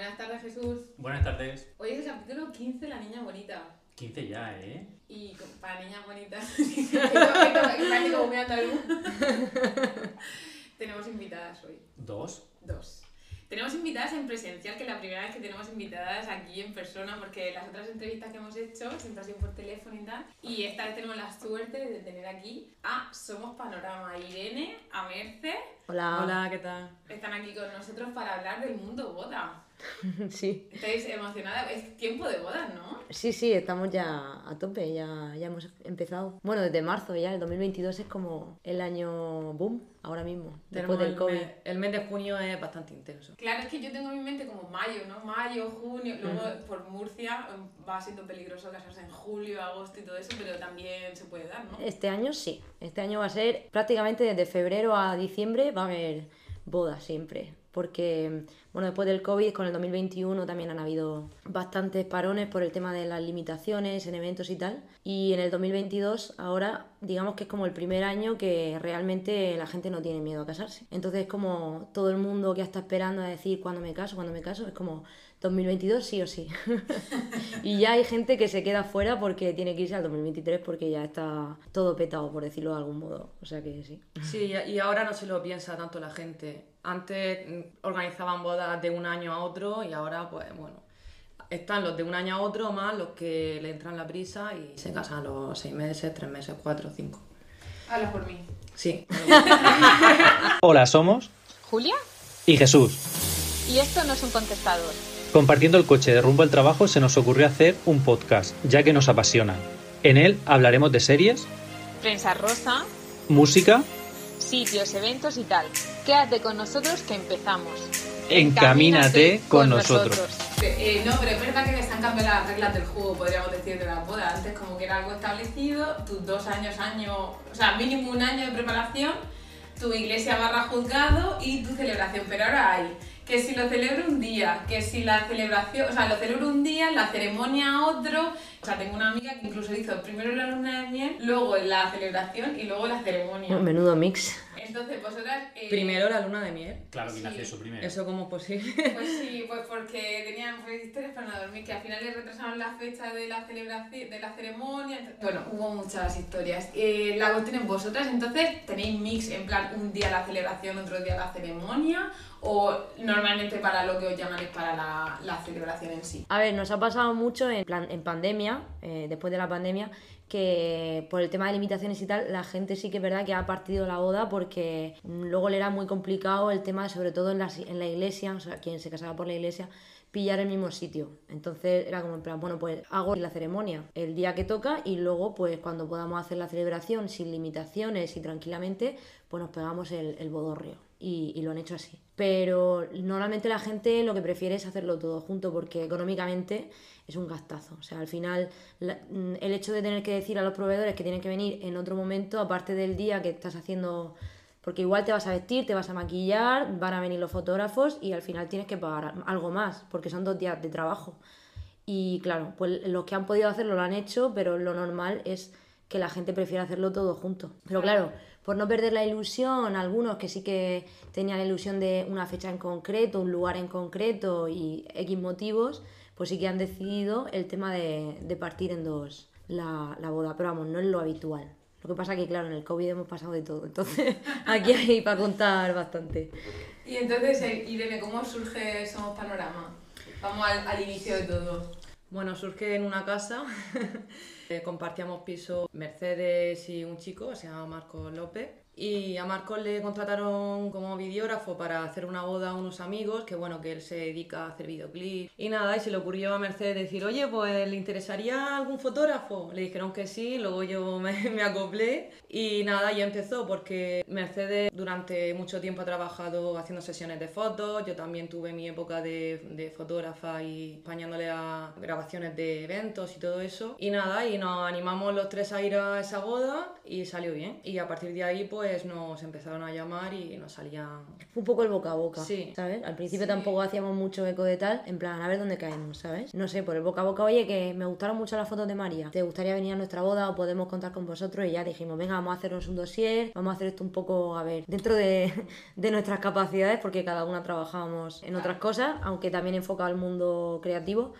Buenas tardes, Jesús. Buenas tardes. Hoy es el capítulo 15, La Niña Bonita. 15 ya, ¿eh? Y para niñas bonitas, andaluz. Tenemos invitadas hoy, Dos. dos. Tenemos invitadas en presencial, que es la primera vez que tenemos invitadas aquí en persona, porque las otras entrevistas que hemos hecho siempre ha sido por teléfono y tal. Y esta vez tenemos la suerte de tener aquí a Somos Panorama, Irene, a Merce. Hola. Hola, ¿qué tal? Están aquí con nosotros para hablar del mundo boda. Sí. ¿Estáis emocionadas? Es tiempo de bodas, ¿no? Sí, sí, estamos ya a tope, ya, ya hemos empezado. Bueno, desde marzo ya, el 2022 es como el año boom, ahora mismo, después del el COVID. mes- el mes de junio es bastante intenso. Claro, es que yo tengo en mi mente como mayo, ¿no? Mayo, junio, luego por Murcia em, va siendo peligroso casarse en julio, agosto y todo eso, pero también se puede dar, ¿no? Este año sí, este año va a ser prácticamente desde febrero a diciembre va a haber bodas siempre. Porque, bueno, después del COVID, con el 2021 también han habido bastantes parones por el tema de las limitaciones en eventos y tal. Y en el 2022, ahora, digamos que es como el primer año que realmente la gente no tiene miedo a casarse. Entonces, como todo el mundo que está esperando a decir cuándo me caso, cuándo me caso, es como 2022 sí o sí. y ya hay gente que se queda fuera porque tiene que irse al 2023 porque ya está todo petado, por decirlo de algún modo. O sea que sí. Sí, y ahora no se lo piensa tanto la gente. Antes organizaban bodas de un año a otro y ahora, pues bueno, están los de un año a otro más los que le entran la prisa y se casan a los seis meses, tres meses, cuatro, cinco. Habla por mí. Sí. Hola, somos ¿Julia? y Jesús. Y esto no es un contestador. Compartiendo el coche de rumbo al trabajo se nos ocurrió hacer un podcast, ya que nos apasiona. En él hablaremos de series, Prensa rosa, música, sitios, eventos y tal. Quédate con nosotros que empezamos. Encamínate con nosotros. Eh, no, pero es verdad que les han cambiado las reglas del juego, podríamos decir, de la boda. Antes como que era algo establecido, tus dos años, año, o sea, mínimo un año de preparación, tu iglesia barra juzgado y tu celebración. Pero ahora hay que si lo celebro un día, que si la celebración, o sea, lo celebro un día, la ceremonia otro. O sea, tengo una amiga que incluso hizo primero la luna de miel, luego la celebración y luego la ceremonia. Menudo mix. Entonces, vosotras... eh, Primero la luna de miel. Claro, ¿quién Sí. hace eso primero? ¿Eso cómo es posible? Pues sí, pues porque tenían pues, historias para no dormir, que al final les retrasaron la fecha de la celebración, de la ceremonia. Bueno, hubo muchas historias. Eh, la cuestión es vosotras, entonces, ¿tenéis mix en plan un día la celebración, otro día la ceremonia? ¿O normalmente para lo que os llaman es para la, la celebración en sí? A ver, nos ha pasado mucho en, plan, en pandemia, eh, después de la pandemia, que por el tema de limitaciones y tal, la gente sí que es verdad que ha partido la boda porque mm, luego le era muy complicado el tema, sobre todo en la, iglesia, o sea, quien se casaba por la iglesia, pillar el mismo sitio. Entonces era como en plan, bueno, pues hago la ceremonia el día que toca y luego pues cuando podamos hacer la celebración sin limitaciones y tranquilamente, pues nos pegamos el, el bodorrio. Y, lo han hecho así. Pero normalmente la gente lo que prefiere es hacerlo todo junto porque económicamente es un gastazo. O sea, al final mm, el hecho de tener que decir a los proveedores que tienen que venir en otro momento, aparte del día que estás haciendo porque igual te vas a vestir, te vas a maquillar, van a venir los fotógrafos y al final tienes que pagar algo más, porque son dos días de trabajo. Y claro, pues los que han podido hacerlo lo han hecho, pero lo normal es que la gente prefiera hacerlo todo junto. Pero claro, por no perder la ilusión, algunos que sí que tenían la ilusión de una fecha en concreto, un lugar en concreto y X motivos, pues sí que han decidido el tema de, de partir en dos la, la boda. Pero vamos, no es lo habitual. Lo que pasa que, claro, en el COVID hemos pasado de todo. Entonces, aquí hay para contar bastante. Y entonces, eh, Irene, ¿cómo surge Somos Panorama? Vamos al, al inicio de todo. Bueno, surge en una casa. Compartíamos piso Mercedes y un chico, se llama Marcos López. Y a Marcos le contrataron como videógrafo para hacer una boda a unos amigos, que bueno, que él se dedica a hacer videoclips. Y nada, y se le ocurrió a Mercedes decir, oye, pues ¿le interesaría algún fotógrafo? Le dijeron que sí, luego yo me, me acoplé. Y nada, ya empezó, porque Mercedes durante mucho tiempo ha trabajado haciendo sesiones de fotos, yo también tuve mi época de, de fotógrafa y españándole a grabaciones de eventos y todo eso. Y nada, y nos animamos los tres a ir a esa boda y salió bien. Y a partir de ahí, pues pues nos empezaron a llamar y nos salían... Fue un poco el boca a boca, Sí. ¿sabes? Al principio Sí. tampoco hacíamos mucho eco de tal, en plan, a ver dónde caemos, ¿sabes? No sé, por el boca a boca, oye, que me gustaron mucho las fotos de María, ¿te gustaría venir a nuestra boda o podemos contar con vosotros? Y ya dijimos, venga, vamos a hacernos un dossier, vamos a hacer esto un poco, a ver, dentro de, de nuestras capacidades, porque cada una trabajábamos en otras cosas, aunque también enfocado al mundo creativo,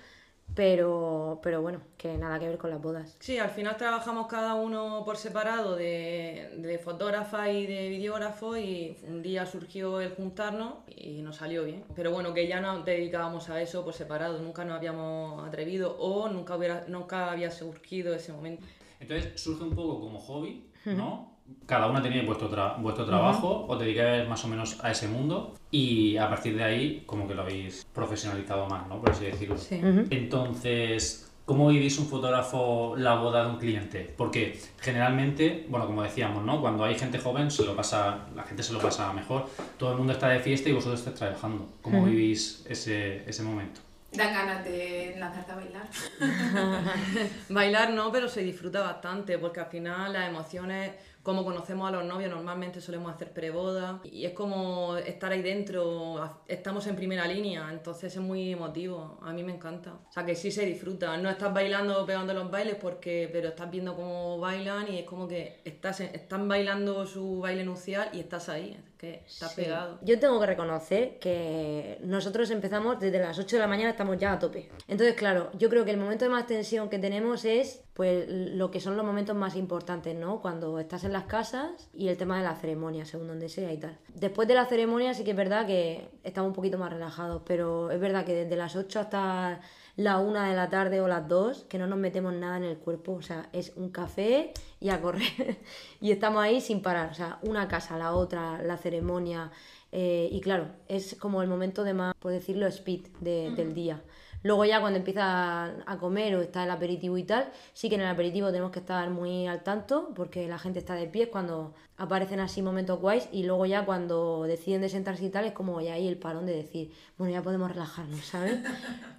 pero, pero bueno, que nada que ver con las bodas. Sí, al final trabajamos cada uno por separado de, de fotógrafa y de videógrafo y un día surgió el juntarnos y nos salió bien. Pero bueno, que ya nos dedicábamos a eso por separado, nunca nos habíamos atrevido o nunca, hubiera, nunca había surgido ese momento. Entonces surge un poco como hobby, ¿no? Cada una tenía vuestro, tra- vuestro trabajo, os dedicáis más o menos a ese mundo y a partir de ahí como que lo habéis profesionalizado más, ¿no? Por así decirlo. Sí. Entonces, ¿cómo vivís un fotógrafo la boda de un cliente? Porque generalmente, bueno, como decíamos, ¿no? Cuando hay gente joven, se lo pasa, la gente se lo pasa mejor. Todo el mundo está de fiesta y vosotros estáis trabajando. ¿Cómo vivís ese, ese momento? Dan ganas de lanzarte a bailar. Bailar no, pero se disfruta bastante porque al final las emociones, como conocemos a los novios, normalmente solemos hacer preboda y es como estar ahí dentro, estamos en primera línea, entonces es muy emotivo, a mí me encanta. O sea que sí se disfruta, no estás bailando pegando los bailes porque, pero estás viendo cómo bailan y es como que estás, están bailando su baile nupcial y estás ahí, que estás Sí. pegado. Yo tengo que reconocer que nosotros empezamos desde las 8 de la mañana, estamos ya a tope. Entonces, claro, yo creo que el momento de más tensión que tenemos es pues lo que son los momentos más importantes, ¿no? Cuando estás en las casas y el tema de la ceremonia, según donde sea y tal. Después de la ceremonia sí que es verdad que estamos un poquito más relajados, pero es verdad que desde las 8 hasta la 1 de la tarde o las 2, que no nos metemos nada en el cuerpo, o sea, es un café y a correr. y estamos ahí sin parar, o sea, una casa, la otra, la ceremonia. eh, y claro, es como el momento de más, por decirlo, speed de- del día. Luego ya cuando empieza a comer o está el aperitivo y tal, sí que en el aperitivo tenemos que estar muy al tanto porque la gente está de pie cuando aparecen así momentos guays y luego ya cuando deciden de sentarse y tal es como ya ahí el parón de decir, bueno, ya podemos relajarnos, ¿sabes?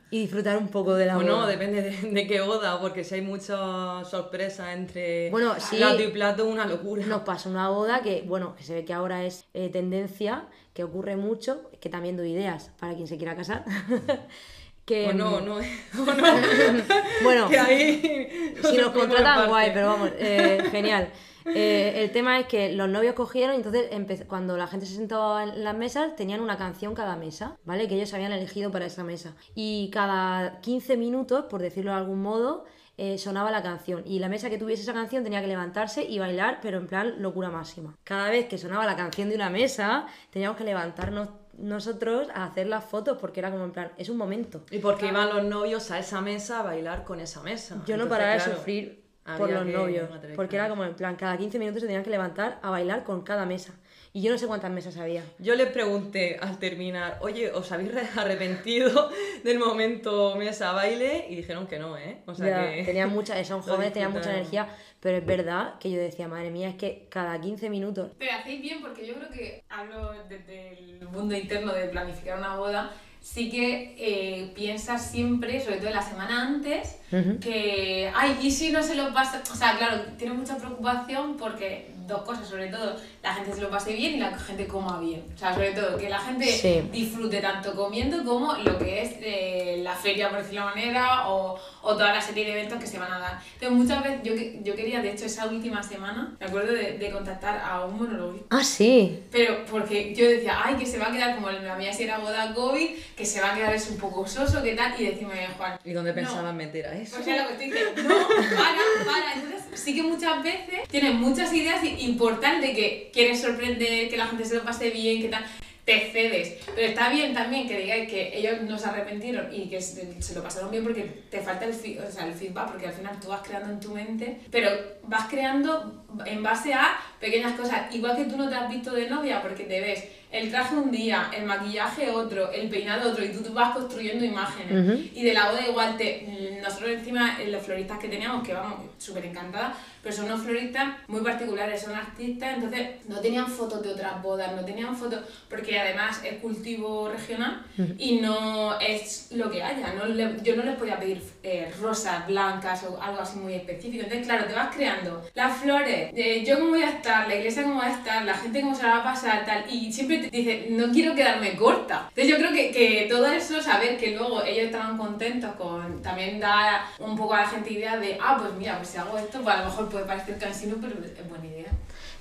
Y disfrutar un poco de la Bueno, boda. depende de, de qué boda, porque si hay muchas sorpresas entre Bueno, sí. plato y plato, una locura. Nos pasa una boda que, bueno, que se ve que ahora es eh, tendencia, que ocurre mucho, que también doy ideas para quien se quiera casar. que, O no, mm, no, o no. Bueno, que ahí si nos contratan, guay, pero vamos, eh, genial. Eh, el tema es que los novios cogieron y entonces cuando la gente se sentaba en las mesas tenían una canción cada mesa, ¿vale? Que ellos habían elegido para esa mesa. Y cada 15 minutos, por decirlo de algún modo, eh, sonaba la canción. Y la mesa que tuviese esa canción tenía que levantarse y bailar, pero en plan locura máxima. Cada vez que sonaba la canción de una mesa, teníamos que levantarnos nosotros a hacer las fotos porque era como en plan, es un momento. Y porque iban los novios a esa mesa a bailar con esa mesa. Yo no Entonces, paraba de sufrir por los novios, porque era como en plan, cada 15 minutos se tenían que levantar a bailar con cada mesa. Y yo no sé cuántas mesas había. Yo les pregunté al terminar, oye, ¿os habéis re- arrepentido del momento mesa baile? Y dijeron que no, ¿eh? O sea Ya, que... tenían mucha, son jóvenes, tenían mucha energía, pero es verdad que yo decía, madre mía, es que cada 15 minutos Pero hacéis bien porque yo creo que hablo desde el mundo interno de planificar una boda. Sí que eh, piensas siempre, sobre todo la semana antes, que, ay, ¿y si no se lo pasa? O sea, claro, tienes mucha preocupación porque dos cosas, sobre todo, la gente se lo pase bien y la gente coma bien. O sea, sobre todo, que la gente Sí. disfrute tanto comiendo como lo que es eh, la feria, por decirlo de manera, o, o toda la serie de eventos que se van a dar. Entonces, muchas veces yo, que- yo quería, de hecho, esa última semana, me acuerdo de, de contactar a un monólogo. Ah, sí. Pero porque yo decía, ay, que se va a quedar como la mía si era boda COVID, que se va a quedar eso un poco soso, ¿qué tal? Y decirme, Juan, ¿Y dónde no. pensaban meter a eso? o sea, lo que estoy diciendo, no, para, para. Entonces, sí que muchas veces tienes muchas ideas importantes que quieres sorprender, que la gente se lo pase bien, que tal. Te cedes. Pero está bien también que digáis que ellos no se arrepintieron y que se, lo pasaron bien porque te falta el, o sea, el feedback, porque al final tú vas creando en tu mente, pero vas creando en base a pequeñas cosas. Igual que tú no te has visto de novia porque te ves el traje un día, el maquillaje otro, el peinado otro, y tú, tú vas construyendo imágenes. Y de la boda igual, te, nosotros encima, eh, los floristas que teníamos, que vamos súper encantadas, pero son unos floristas muy particulares, son artistas, entonces no tenían fotos de otras bodas, no tenían fotos, porque además es cultivo regional y no es lo que haya, no le- yo no les podía pedir eh, rosas blancas o algo así muy específico, entonces claro, te vas creando las flores, eh, yo cómo voy a estar, la iglesia cómo va a estar, la gente cómo se la va a pasar, tal, y siempre dice, no quiero quedarme corta. Entonces yo creo que, que todo eso, saber que luego ellos estaban contentos con, también da un poco a la gente idea de, ah, pues mira, pues si hago esto, pues a lo mejor puede parecer cansino, pero es buena idea.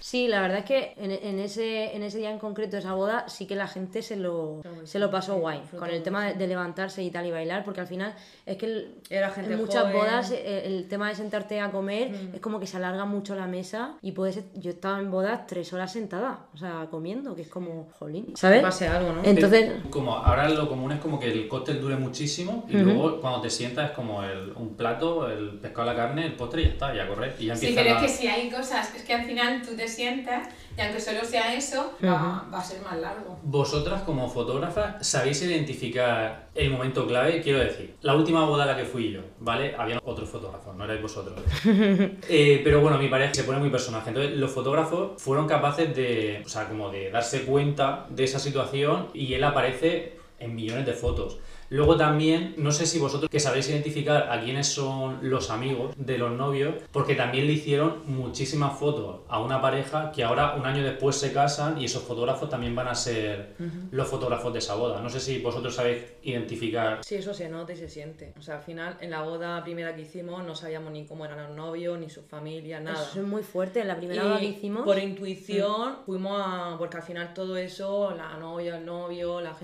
Sí, la verdad es que en, en ese, en ese día en concreto esa boda sí que la gente se lo, se lo pasó guay con el tema de, de levantarse y tal y bailar, porque al final es que el- Era gente en muchas joven. bodas eh, el tema de sentarte a comer es como que se alarga mucho la mesa y puedes yo estaba en bodas tres horas sentada, o sea, comiendo, que es como, jolín, ¿sabes? Pase algo, ¿no? Entonces, Como ahora lo común es como que el cóctel dure muchísimo y luego cuando te sientas es como el, un plato, el pescado, la carne, el postre y ya está, ya correr. Y ya Sí, pero la- es que si hay cosas, es que al final tú te sientas y aunque solo sea eso, va, va a ser más largo. Vosotras como fotógrafas sabéis identificar el momento clave, quiero decir, la última boda a la que fui yo, ¿vale? Había otros fotógrafos, no erais vosotros. Eh, pero bueno, mi pareja se pone muy personaje, entonces los fotógrafos fueron capaces de, o sea, como de darse cuenta de esa situación y él aparece en millones de fotos. Luego también, no sé si vosotros que sabéis identificar a quiénes son los amigos de los novios, porque también le hicieron muchísimas fotos a una pareja que ahora un año después se casan y esos fotógrafos también van a ser los fotógrafos de esa boda. No sé si vosotros sabéis identificar. Sí, eso se nota y se siente. O sea, al final, en la boda primera que hicimos, no sabíamos ni cómo eran los novios, ni sus familias, nada. eso es muy fuerte. En la primera Y boda que hicimos, por intuición fuimos a... Porque al final todo eso, la novia, el novio, la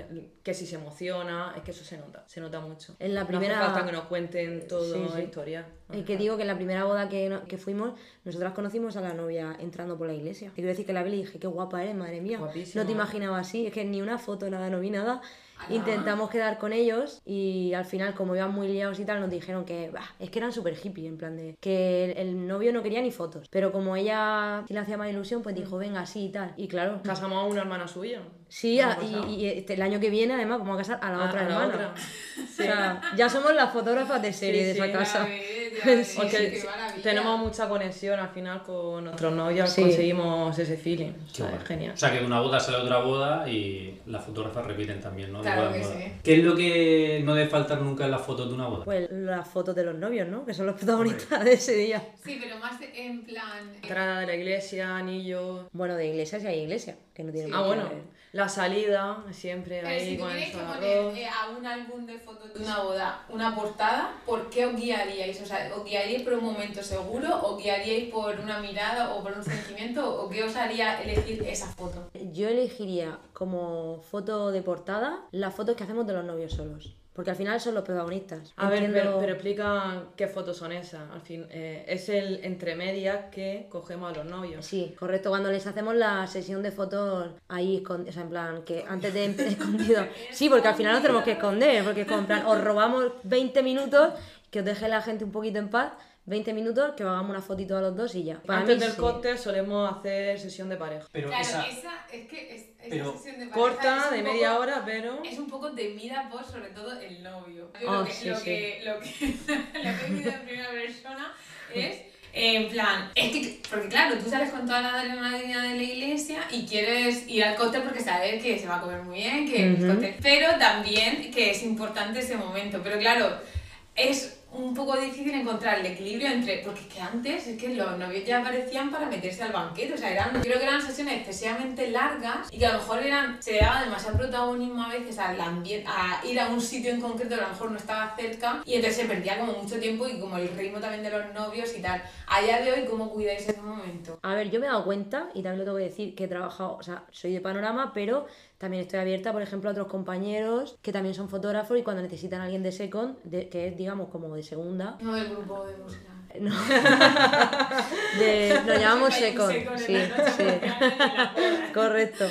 que si se emociona, es que eso se nota, se nota mucho. En la No primera- hace falta que nos cuenten todo Sí, sí. la historia. Y que digo que en la primera boda que, no- que fuimos, nosotras conocimos a la novia entrando por la iglesia. Y quiero decir que la vi y dije, qué guapa eres, madre mía. Guapísima. No te imaginaba así, es que ni una foto, nada, no vi nada. Intentamos quedar con ellos y al final, como iban muy liados y tal, nos dijeron que bah, es que eran súper hippie, en plan de que el, el novio no quería ni fotos. Pero como ella sí le hacía más ilusión, pues dijo, venga, sí y tal. Y claro, Casamos a una hermana suya. Sí, a- y, y este- el año que viene, además, vamos a casar a la A- otra a la hermana. otra. O sea, ya somos las fotógrafas de serie Sí, de sí, esa casa. Ya ves, ya ves, Sí, Porque tenemos mucha conexión al final con nuestros novios, Sí. conseguimos ese feeling. O sea, guay. es genial. O sea, que de una boda sale otra boda y las fotógrafas repiten también, ¿no? De Claro boda en que boda. sí. ¿Qué es lo que no debe faltar nunca en las fotos de una boda? Pues las fotos de los novios, ¿no? Que son los protagonistas de ese día. Sí, pero más en plan... eh, Entrada de la iglesia, anillos. Bueno, de iglesia si hay iglesia, que no tiene Ah, bueno. La salida, siempre Pero ahí si con el que poner eh, a un álbum de fotos de una boda una portada, ¿por qué os guiaríais? O sea, ¿os guiaríais por un momento seguro? ¿O guiaríais por una mirada o por un sentimiento? ¿O qué os haría elegir esa foto? Yo elegiría como foto de portada las fotos que hacemos de los novios solos. Porque al final son los protagonistas. A ver, pero, pero explica qué fotos son esas. Al fin, eh, es el entre medias que cogemos a los novios. Sí, correcto. Cuando les hacemos la sesión de fotos ahí, o sea, en plan, que antes de escondido. Sí, porque al final nos tenemos que esconder, porque es como, en plan, os robamos 20 minutos, que os deje la gente un poquito en paz, 20 minutos, que os hagamos una fotito a los dos y ya. Para Antes mí, del sí. cóctel solemos hacer sesión de pareja. Pero Claro, esa... esa, es que es, esa pero sesión de pareja Corta, es de media poco- hora, pero... Es un poco temida por sobre todo el novio. Yo Oh, lo, que, sí, lo, sí. que, lo, que, lo que he vivido en primera persona es en plan, es que, porque claro, tú sales con toda la adrenalina de la iglesia y quieres ir al cóctel porque sabes que se va a comer muy bien, que el Ujú. cóctel, pero también que es importante ese momento. Pero claro, es un poco difícil encontrar el equilibrio entre, porque es que antes es que los novios ya aparecían para meterse al banquete, o sea, eran, creo que eran sesiones excesivamente largas y que a lo mejor eran, se daba demasiado protagonismo a veces al ambien- a ir a un sitio en concreto que a lo mejor no estaba cerca y entonces se perdía como mucho tiempo y como el ritmo también de los novios y tal. A día de hoy, ¿cómo cuidáis ese momento? A ver, yo me he dado cuenta, y también lo tengo que decir, que he trabajado, o sea, soy de panorama, pero también estoy abierta, por ejemplo, a otros compañeros que también son fotógrafos y cuando necesitan a alguien de second, de- que es, digamos, como de segunda, No del grupo de música. No. De- nos llamamos secon. Sí, sí. Correcto.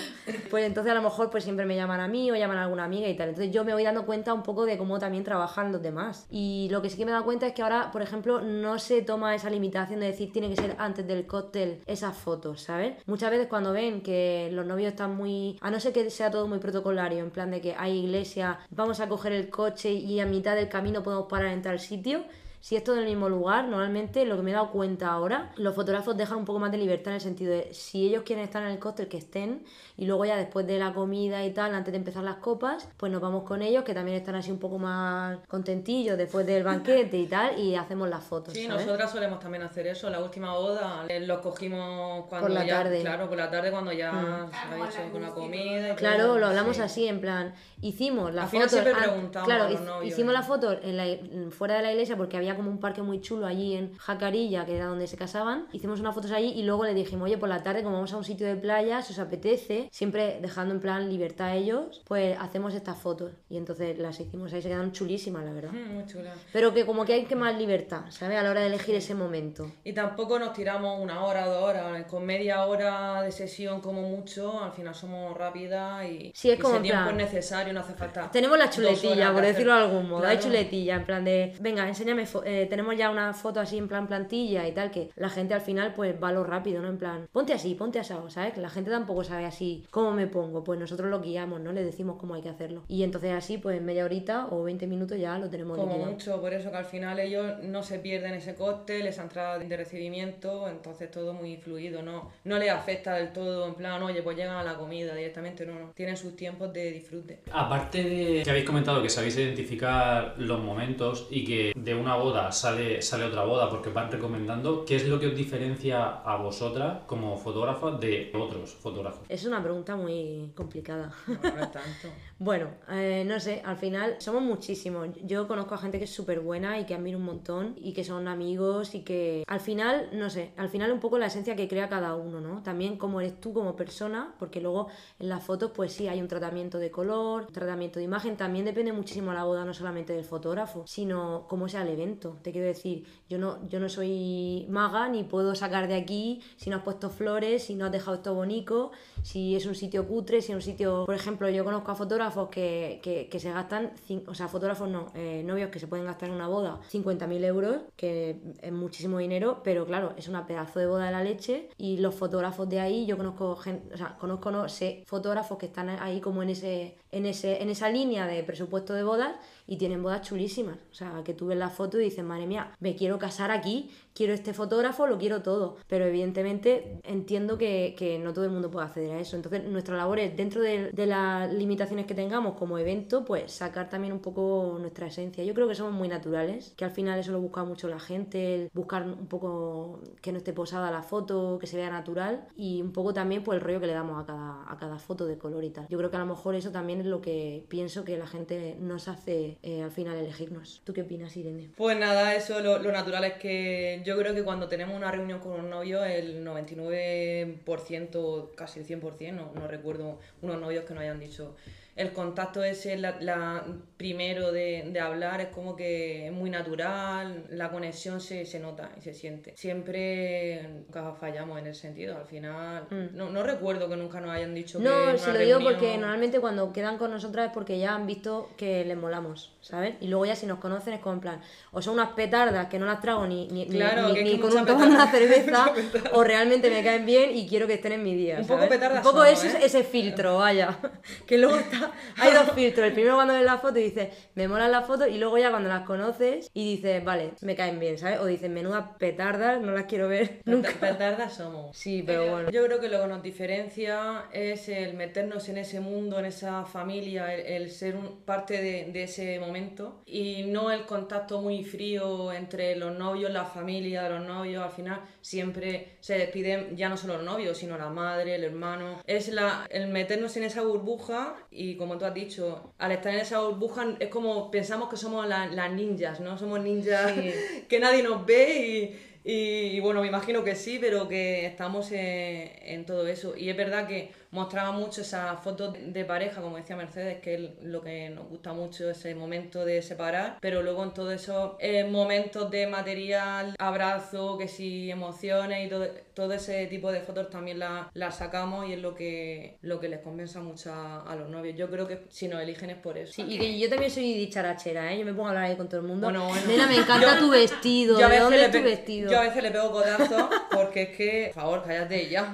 Pues entonces a lo mejor pues siempre me llaman a mí o llaman a alguna amiga y tal. Entonces yo me voy dando cuenta un poco de cómo también trabajan los demás. Y lo que sí que me he dado cuenta es que ahora, por ejemplo, no se toma esa limitación de decir tiene que ser antes del cóctel esas fotos, ¿sabes? Muchas veces cuando ven que los novios están muy... A no ser que sea todo muy protocolario, en plan de que hay iglesia, vamos a coger el coche y a mitad del camino podemos parar en tal sitio. Si es todo en el mismo lugar, normalmente lo que me he dado cuenta ahora, los fotógrafos dejan un poco más de libertad en el sentido de si ellos quieren estar en el cóctel, que estén, y luego ya después de la comida y tal, antes de empezar las copas, pues nos vamos con ellos, que también están así un poco más contentillos después del banquete y tal, y hacemos las fotos. Sí, ¿sabes? nosotras solemos también hacer eso. La última boda eh, los cogimos cuando Por la ya, tarde. claro, por la tarde cuando ya Mm. se había hecho Claro, con la con la comida. y todo, Claro, lo hablamos sí. así, en plan, hicimos la Al final foto. siempre preguntamos claro, hicimos ¿no? la foto en la- fuera de la iglesia porque había como un parque muy chulo allí en Jacarilla, que era donde se casaban. Hicimos unas fotos allí y luego le dijimos, oye, por la tarde, como vamos a un sitio de playa, si os apetece, siempre dejando en plan libertad a ellos, pues hacemos estas fotos. Y entonces las hicimos ahí, se quedaron chulísimas, la verdad. Mm, Muy chula. Pero que como que hay que más libertad, ¿sabes? A la hora de elegir ese momento. Y tampoco nos tiramos una hora dos horas. Con media hora de sesión como mucho, al final somos rápidas y, Sí, es y como ese tiempo plan- es necesario, no hace falta. Tenemos la chuletilla, por de decirlo de algún modo. Hay chuletilla, en plan de, venga, enséñame, eh, tenemos ya una foto así en plan plantilla y tal, que la gente al final pues va lo rápido, ¿no? En plan, ponte así, ponte asado, ¿sabes? Que la gente tampoco sabe así cómo me pongo, pues nosotros lo guiamos, ¿no? Le decimos cómo hay que hacerlo. Y entonces así, pues en media horita o 20 minutos ya lo tenemos Como mucho, por eso que al final ellos no se pierden ese cóctel, esa entrada de recibimiento, entonces todo muy fluido, no, no les afecta del todo, en plan, oye, pues llegan a la comida directamente, no, no, tienen sus tiempos de disfrute. Aparte de que habéis comentado que sabéis identificar los momentos y que de una boda sale, sale otra boda porque van recomendando, ¿qué es lo que os diferencia a vosotras como fotógrafas de otros fotógrafos? Es una pregunta muy complicada. No, no tanto. Bueno, eh, no sé, al final somos muchísimos. Yo conozco a gente que es súper buena y que admiro un montón y que son amigos y que al final, no sé, al final un poco la esencia que crea cada uno, ¿no? También cómo eres tú como persona, porque luego en las fotos pues sí hay un tratamiento de color, tratamiento de imagen, también depende muchísimo la boda no solamente del fotógrafo, sino cómo sea el evento. Te quiero decir, yo no, yo no soy maga ni puedo sacar de aquí si no has puesto flores, si no has dejado esto bonito, si es un sitio cutre, si es un sitio... Por ejemplo, yo conozco a fotógrafos que, que, se gastan, o sea, fotógrafos no, eh, novios que se pueden gastar en una boda 50.000 euros, que es muchísimo dinero, pero claro, es una pedazo de boda de la leche y los fotógrafos de ahí, yo conozco gente, o sea, conozco, no sé, fotógrafos que están ahí como en ese, en ese, en esa línea de presupuesto de bodas y tienen bodas chulísimas. O sea, que tú ves la foto y dices, madre mía, me quiero casar aquí, quiero este fotógrafo, lo quiero todo. Pero evidentemente entiendo que, que no todo el mundo puede acceder a eso. Entonces, nuestra labor es, dentro de, de las limitaciones que tengamos como evento, pues sacar también un poco nuestra esencia. Yo creo que somos muy naturales, que al final eso lo busca mucho la gente, el buscar un poco que no esté posada la foto, que se vea natural y un poco también pues el rollo que le damos a cada, a cada foto de color y tal. Yo creo que a lo mejor eso también es lo que pienso que la gente nos hace eh, al final elegirnos. ¿Tú qué opinas, Irene? Pues nada, eso lo, lo natural es que yo creo que cuando tenemos una reunión con un novio, el 99%, casi el 100%, no, no recuerdo unos novios que nos hayan dicho, el contacto ese la, la- primero de, de hablar es como que es muy natural, la conexión se, se nota y se siente. Siempre nunca fallamos en ese sentido, al final no, no recuerdo que nunca nos hayan dicho que Mm. No, se lo digo reunión- porque normalmente cuando quedan con nosotras es porque ya han visto que les molamos, ¿sabes? Y luego ya si nos conocen es como en plan, o son unas petardas que no las trago ni, ni, Claro, ni- que es ni que con un tomando una cerveza, o realmente me caen bien y quiero que estén en mi día. Un poco petardas Un poco somos, ese, ¿eh? ese filtro, vaya. Que luego está, hay dos filtros. El primero cuando ves la foto y dices, me molan las fotos, y luego ya cuando las conoces y dices, vale, me caen bien, ¿sabes? O dices, menuda petardas, no las quiero ver nunca. Petardas somos. Sí, pero bueno. Yo creo que lo que nos diferencia es el meternos en ese mundo, en esa familia, el, el ser un, parte de, de ese momento y no el contacto muy frío entre los novios, la familia de los novios. Al final siempre se despiden ya no solo los novios, sino la madre, el hermano. Es la, el meternos en esa burbuja y como tú has dicho, al estar en esa burbuja es como pensamos que somos la- las ninjas, ¿no? Somos ninjas que nadie nos ve y, y, bueno, me imagino que sí, pero que estamos en, en todo eso. Y es verdad que mostraba mucho esas fotos de pareja, como decía Mercedes, que es lo que nos gusta mucho, ese momento de separar, pero luego en todos esos eh, momentos de material, abrazo, que si emociones y todo, todo ese tipo de fotos también las la sacamos y es lo que, lo que les compensa mucho a, a los novios. Yo creo que si nos eligen es por eso. Sí, y que yo también soy dicharachera, ¿eh? Yo me pongo a hablar ahí con todo el mundo. Bueno, bueno. Nena, me encanta Yo- tu vestido. Yo a ¿De veces dónde le es tu vestido? Yo a veces le pego codazos porque es que, por favor, cállate ya.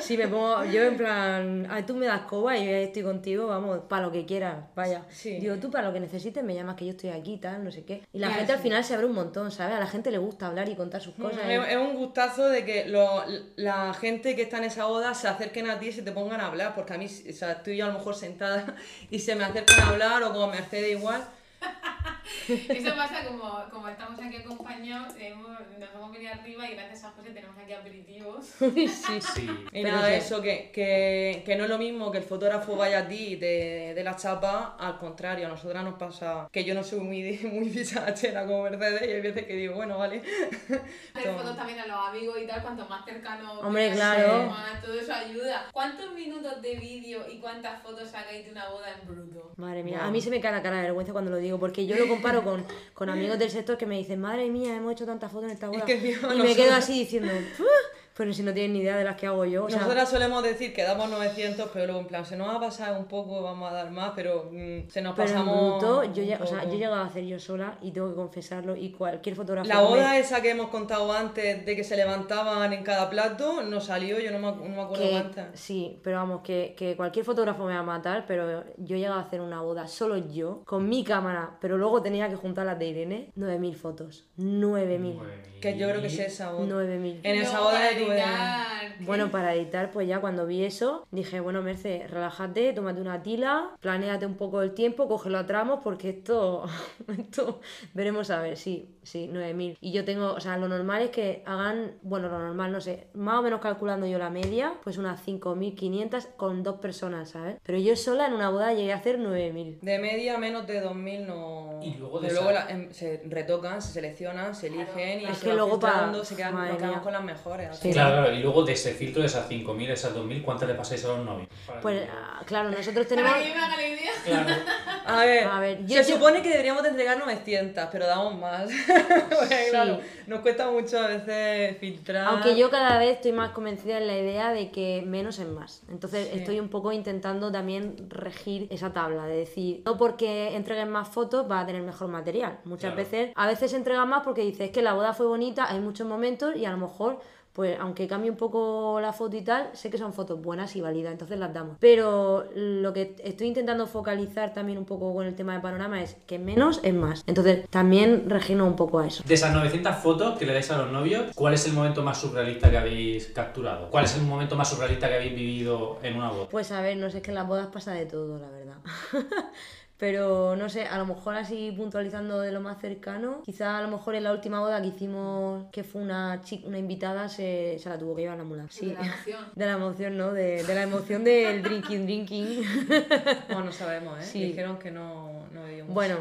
Sí, me pongo, yo en plan, tú me das coba y yo estoy contigo, vamos, para lo que quieras, vaya. Sí. Digo, tú para lo que necesites me llamas que yo estoy aquí, tal, no sé qué. Y la Claro, gente al final se abre un montón, ¿sabes? A la gente le gusta hablar y contar sus cosas. Es, es un gustazo de que lo- la gente que está en esa boda se acerquen a ti y se te pongan a hablar, porque a mí, o sea, estoy yo a lo mejor sentada y se me acercan a hablar, o como Mercedes igual. Eso pasa como, como estamos aquí acompañados, hemos- nos hemos venido arriba y gracias a José tenemos aquí aperitivos. sí. Sí. Y Pero nada, eso, que, que, que no es lo mismo que el fotógrafo vaya a ti de, de la chapa, al contrario, a nosotras nos pasa que yo no soy muy, muy dicharachera como Mercedes y hay veces que digo, bueno, vale. Hacer fotos también a los amigos y tal, cuanto más cercano. Hombre, más, claro. más, todo eso ayuda. ¿Cuántos minutos de vídeo y cuántas fotos sacáis de una boda en bruto? Madre mía, Wow. a mí se me cae la cara de vergüenza cuando lo digo, porque yo lo comparo con, con amigos del sector que me dicen, madre mía, hemos hecho tantas fotos en esta boda. que, tío, y me nosotros- quedo así diciendo, pero si no tienen ni idea de las que hago yo. O sea, Nosotras solemos decir que damos 900, pero luego en plan, se nos va a pasar un poco, vamos a dar más, pero mm, se nos pero en pasamos. bruto, yo, ya, o sea, yo he llegado a hacer yo sola y tengo que confesarlo, y cualquier fotógrafo. La me- boda esa que hemos contado antes de que se levantaban en cada plato no salió, yo no me, no me acuerdo que, cuántas. sí, pero vamos, que, que cualquier fotógrafo me va a matar, pero yo he llegado a hacer una boda solo yo, con mi cámara, pero luego tenía que juntar las de Irene, 9.000 fotos. 9.000. Que yo creo que es esa boda. 9.000. En esa boda de tu editar, ¿qué? Bueno, para editar, pues ya cuando vi eso, dije, bueno, Merce, relájate, tómate una tila, planéate un poco el tiempo, cógelo a tramos, porque esto, esto, veremos a ver, sí, sí, 9.000. Y yo tengo, o sea, lo normal es que hagan, bueno, lo normal, no sé, más o menos calculando yo la media, pues unas 5.500 con dos personas, ¿sabes? Pero yo sola en una boda llegué a hacer 9.000. De media menos de 2000 no. Y luego de luego la- em, se retocan, se seleccionan, se eligen y Es se que luego se quedan, madre nos quedamos mía. con las mejores. Sí. Claro, claro, y luego de ese filtro de esas 5.000, esas 2.000, ¿cuántas le pasáis a los novios? Pues, ah, claro, nosotros tenemos... Para que me haga la idea. Claro. A ver, A ver, yo- se yo- supone que deberíamos de entregar 900, pero damos más. Porque, Sí. claro, nos cuesta mucho a veces filtrar. Aunque yo cada vez estoy más convencida en la idea de que menos es más. Entonces Sí. estoy un poco intentando también regir esa tabla, de decir, no porque entreguen más fotos va a tener mejor material. Muchas Claro. veces, a veces se entrega más porque dices que la boda fue bonita, hay muchos momentos y a lo mejor pues aunque cambie un poco la foto y tal, sé que son fotos buenas y válidas, entonces las damos. Pero lo que estoy intentando focalizar también un poco con el tema de panorama es que menos es más. Entonces también regino un poco a eso. De esas 900 fotos que le dais a los novios, ¿cuál es el momento más surrealista que habéis capturado? ¿Cuál es el momento más surrealista que habéis vivido en una boda? Pues a ver, no sé, es que en las bodas pasa de todo, la verdad. Pero no sé, a lo mejor así puntualizando de lo más cercano, quizá a lo mejor en la última boda que hicimos, que fue una chica, una invitada, se, se la tuvo que llevar la mula. Sí. De la emoción. De la emoción, ¿no? De, de la emoción del drinking, drinking. Bueno, no sabemos, ¿eh? Sí. Dijeron que no, no bebíamos. Bueno,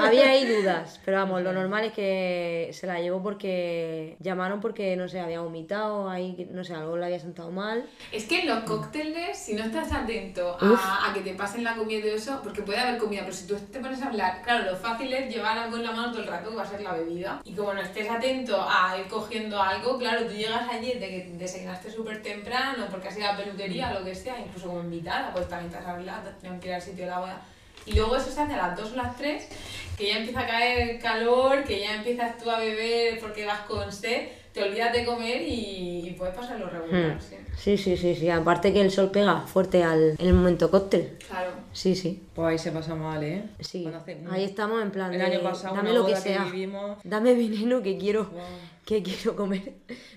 había ahí dudas, pero vamos, lo normal es que se la llevó porque llamaron porque, no sé, había vomitado, ahí, no sé, algo le había sentado mal. Es que en los cócteles, si no estás atento a, a que te pasen la comida y todo eso, porque puede haber comida, pero si tú te pones a hablar, claro, lo fácil es llevar algo en la mano todo el rato que va a ser la bebida. Y como no estés atento a ir cogiendo algo, claro, tú llegas allí de que desayunaste súper temprano, porque has ido a la peluquería, lo que sea, incluso como invitada, pues también te has hablado, que ir al sitio de la boda. Y luego eso se hace a las 2 o las 3, que ya empieza a caer calor, que ya empiezas tú a beber porque vas con sed, te olvidas de comer y, y puedes pasarlo regular, Hmm. sí. Sí, sí, sí, sí. Aparte que el sol pega fuerte al, en el momento cóctel. Claro. Sí, sí. Pues ahí se pasa mal, ¿eh? Sí, hace- ahí estamos en plan El de, año pasado, dame una lo que sea, vivimos- dame veneno que quiero, Wow. que quiero comer,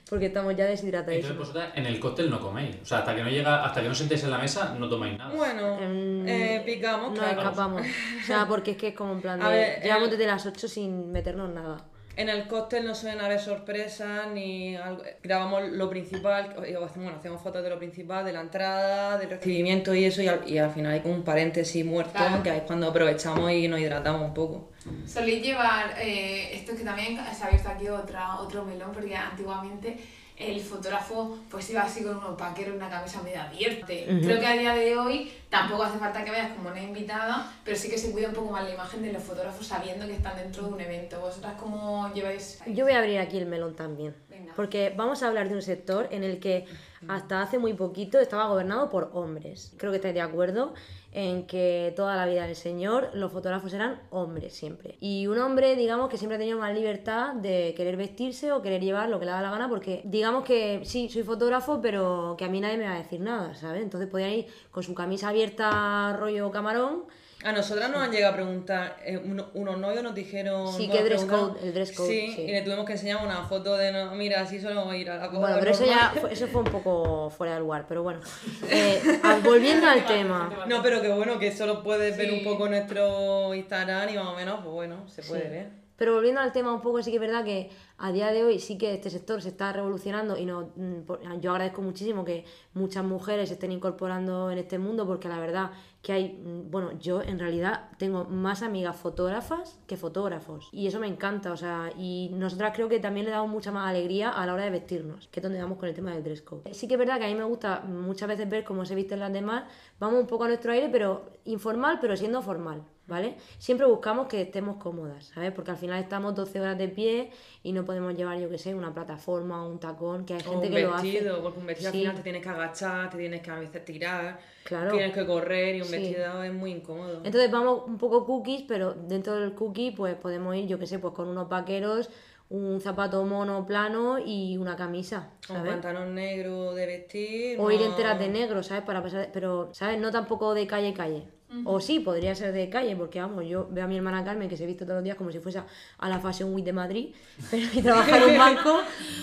porque estamos ya Entonces deshidratadísimos. vosotras en el cóctel no coméis. O sea, hasta que no llega, hasta que no sentéis en la mesa, no tomáis nada. Bueno, Em, eh, picamos, Nos claro. escapamos, o sea, porque es que es como en plan de, A ver, llevamos el- desde las 8 sin meternos nada. En el cóctel no suelen haber sorpresas ni algo. Grabamos lo principal, hacemos, bueno, hacemos fotos de lo principal, de la entrada, del recibimiento y eso, y al, y al final hay como un paréntesis muerto, Claro. que es cuando aprovechamos y nos hidratamos un poco. Soléis llevar, eh, esto que también se ha abierto aquí otra, otro melón, porque antiguamente el fotógrafo pues iba así con unos vaqueros y una camisa medio abierta. Creo que a día de hoy tampoco hace falta que vayas como una invitada, pero sí que se cuida un poco más la imagen de los fotógrafos sabiendo que están dentro de un evento. ¿Vosotras cómo lleváis? Yo voy a abrir aquí el melón también. Venga. Porque vamos a hablar de un sector en el que hasta hace muy poquito estaba gobernado por hombres. Creo que estáis de acuerdo en que toda la vida del señor los fotógrafos eran hombres siempre. Y un hombre, digamos, que siempre ha tenido más libertad de querer vestirse o querer llevar lo que le da la gana, porque digamos que sí, soy fotógrafo, pero que a mí nadie me va a decir nada, ¿sabes? Entonces podían ir con su camisa abierta, rollo camarón. A nosotras nos han llegado a preguntar, eh, uno- unos novios nos dijeron... Sí, ¿qué dress code? El dress code, Sí, sí. y le tuvimos que enseñar una foto de, no, mira, así solo ir a la boda Bueno, pero eso ya normal". fue, eso fue un poco fuera de lugar, pero bueno. Eh, ah, volviendo al tema. No, pero que bueno, que solo puedes ver un poco nuestro Instagram y más o menos, pues bueno, se puede Sí. ver. Pero volviendo al tema un poco, sí que es verdad que a día de hoy sí que este sector se está revolucionando y no, mm, yo agradezco muchísimo que muchas mujeres se estén incorporando en este mundo porque la verdad que hay, mm, bueno, yo en realidad tengo más amigas fotógrafas que fotógrafos y eso me encanta, o sea, y nosotras creo que también le damos mucha más alegría a la hora de vestirnos, que es donde vamos con el tema del dress code. Sí que es verdad que a mí me gusta muchas veces ver cómo se visten las demás, vamos un poco a nuestro aire, pero informal, pero siendo formal. ¿Vale? Siempre buscamos que estemos cómodas, ¿sabes? Porque al final estamos 12 horas de pie y no podemos llevar, yo qué sé, una plataforma o un tacón, que hay O gente un que vestido, lo hace. porque un vestido Sí. al final te tienes que agachar, te tienes que a veces tirar, Claro. tienes que correr y un Sí. vestido es muy incómodo. Entonces vamos un poco cookies, pero dentro del cookie pues podemos ir, yo qué sé, pues con unos vaqueros, un zapato mono plano y una camisa, Un ¿sabes? pantalón negro de vestir. O ir enteras de negro, ¿sabes? Para pasar, pero, ¿sabes? No tampoco de calle calle. O sí, podría ser de calle, porque vamos, yo veo a mi hermana Carmen que se viste todos los días como si fuese a la Fashion Week de Madrid pero, y trabaja en un banco,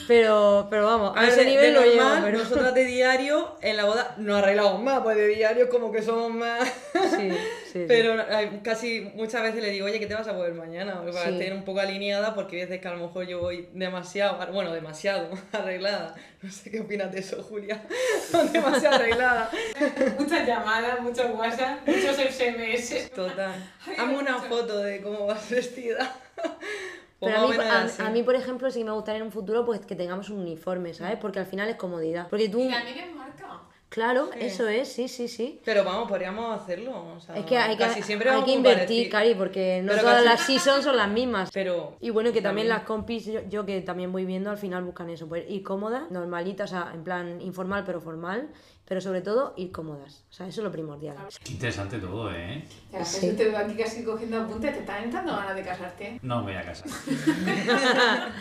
pero, pero vamos, a, A ver, ese de- nivel de lo llevo, normal, pero nosotras de diario en la boda nos arreglamos más, pues de diario como que somos más... sí, sí. Pero casi muchas veces le digo, oye, ¿qué te vas a poner mañana? Para Sí. estar un poco alineada, porque hay veces que a lo mejor yo voy demasiado, bueno, demasiado arreglada. No sé qué opinas de eso, Julia. demasiado arreglada. Muchas llamadas, muchos WhatsApp, muchos SMS. Total. Hazme una foto de cómo vas vestida. Pero a mí, a, a por ejemplo, sí que me gustaría en un futuro pues que tengamos un uniforme, ¿sabes? Porque al final es comodidad. Porque tú, Y también es marca. Claro, eso es, sí, sí, sí. Pero vamos, podríamos hacerlo. o sea, Es que hay que, casi siempre hay que invertir. Cari, porque no Pero todas casi- las seasons son las mismas. Pero Y bueno, que también, También. las compis, yo, yo que también voy viendo, al final buscan eso, pues ir cómodas, normalitas, o sea, en plan informal pero formal, pero sobre todo ir cómodas. O sea, eso es lo primordial. Qué interesante todo, ¿eh? Ya, Sí. Jesús, te veo aquí casi cogiendo apuntes, te están entrando ganas de casarte. No me voy a casar.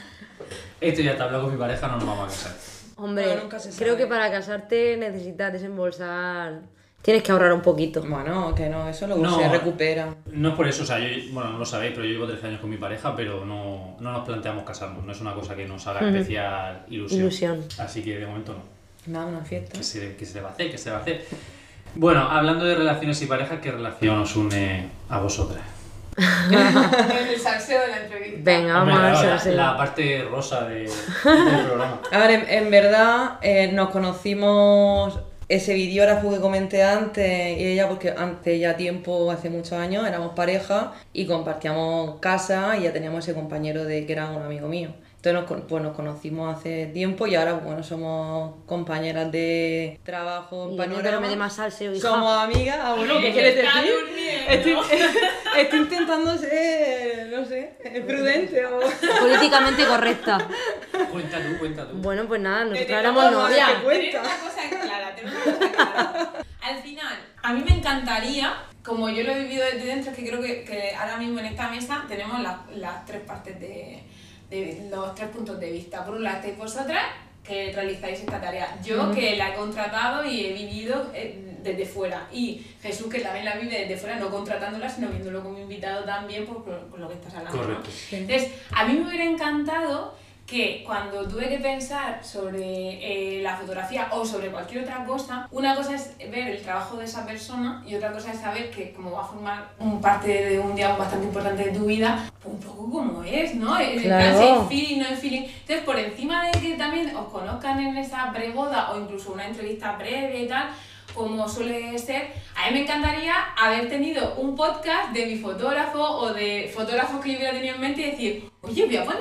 Esto ya está hablado con mi pareja, no nos vamos a casar. Hombre, Pero nunca se creo que para casarte necesitas desembolsar... Tienes que ahorrar un poquito. bueno, que no, eso luego No. se recupera. No es por eso, o sea, yo, bueno, no lo sabéis, pero yo llevo 13 años con mi pareja, pero no, no nos planteamos casarnos, no es una cosa que nos haga especial ilusión. Ilusión. Así que de momento no. Nada, una fiesta. ¿Qué se, qué se le va a hacer? ¿Qué se le va a hacer? Bueno, hablando de relaciones y parejas, ¿qué relación os une a vosotras? Salseo de la entrevista. Venga, vamos Hombre, a ver la, la parte rosa de- del programa. A ver, en, en verdad eh, nos conocimos ese videógrafo que comenté antes y ella porque antes ya tiempo, hace muchos años, éramos pareja y compartíamos casa y ya teníamos ese compañero de que era un amigo mío. Entonces nos, con- pues nos conocimos hace tiempo y ahora bueno, somos compañeras de trabajo en no panorama. me dé más salseo, hija. Somos amigas. Ah, bueno, ¿qué Que quieres está decir? durmiendo. Estoy, estoy intentando ser, no sé, prudente o... Políticamente correcta. Cuenta tú, cuenta tú. Bueno, pues nada, nosotros éramos vamos a novias. Tener una cosa en clara, tener una cosa clara. Al final, a mí me encantaría, como yo lo he vivido desde dentro, es que creo que, que ahora mismo en esta mesa tenemos las, las tres partes de, de los tres puntos de vista. Por un lado estáis vosotras, que realizáis esta tarea. Yo, que la he contratado y he vivido eh, desde fuera. Y Jesús, que también la vive desde fuera, no contratándola, sino viéndolo como invitado también por, por- por lo que estás hablando. ¿no? Correcto. Entonces, a mí me hubiera encantado que cuando tuve que pensar sobre eh, la fotografía o sobre cualquier otra cosa, una cosa es ver el trabajo de esa persona y otra cosa es saber que como va a formar un parte de un día bastante importante de tu vida, pues un poco como es, ¿no? Plan, Claro. si hay feeling, no hay feeling. Entonces, por encima de que también os conozcan en esa preboda o incluso una entrevista previa y tal, como suele ser, a mí me encantaría haber tenido un podcast de mi fotógrafo o de fotógrafos que yo hubiera tenido en mente y decir, oye, voy a ver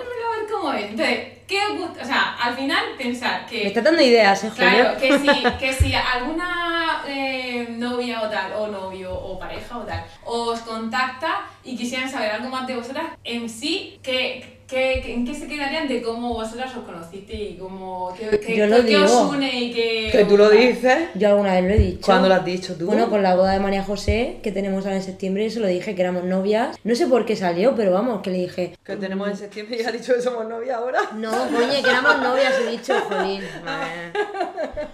cómo es. Entonces, ¿qué os gusta? O sea, al final pensar que... Me está dando ideas, ¿eh? Claro, que si, que si alguna eh, novia o tal, o novio, o pareja o tal, os contacta y quisieran saber algo más de vosotras, en sí, ¿qué, qué, ¿en qué se quedarían de cómo vosotras os conocisteis y cómo, qué, qué, Yo lo qué os digo. une y qué... Que tú lo os dices. Yo alguna vez lo he dicho. ¿Cuándo lo has dicho tú? Bueno, con la boda de María José, que tenemos ahora en septiembre, se lo dije, que éramos novias. No sé por qué salió, pero vamos, que le dije... Que tenemos en septiembre y ya ha dicho que somos novias ahora. No, coño, que éramos novias, he dicho, jolín. madre.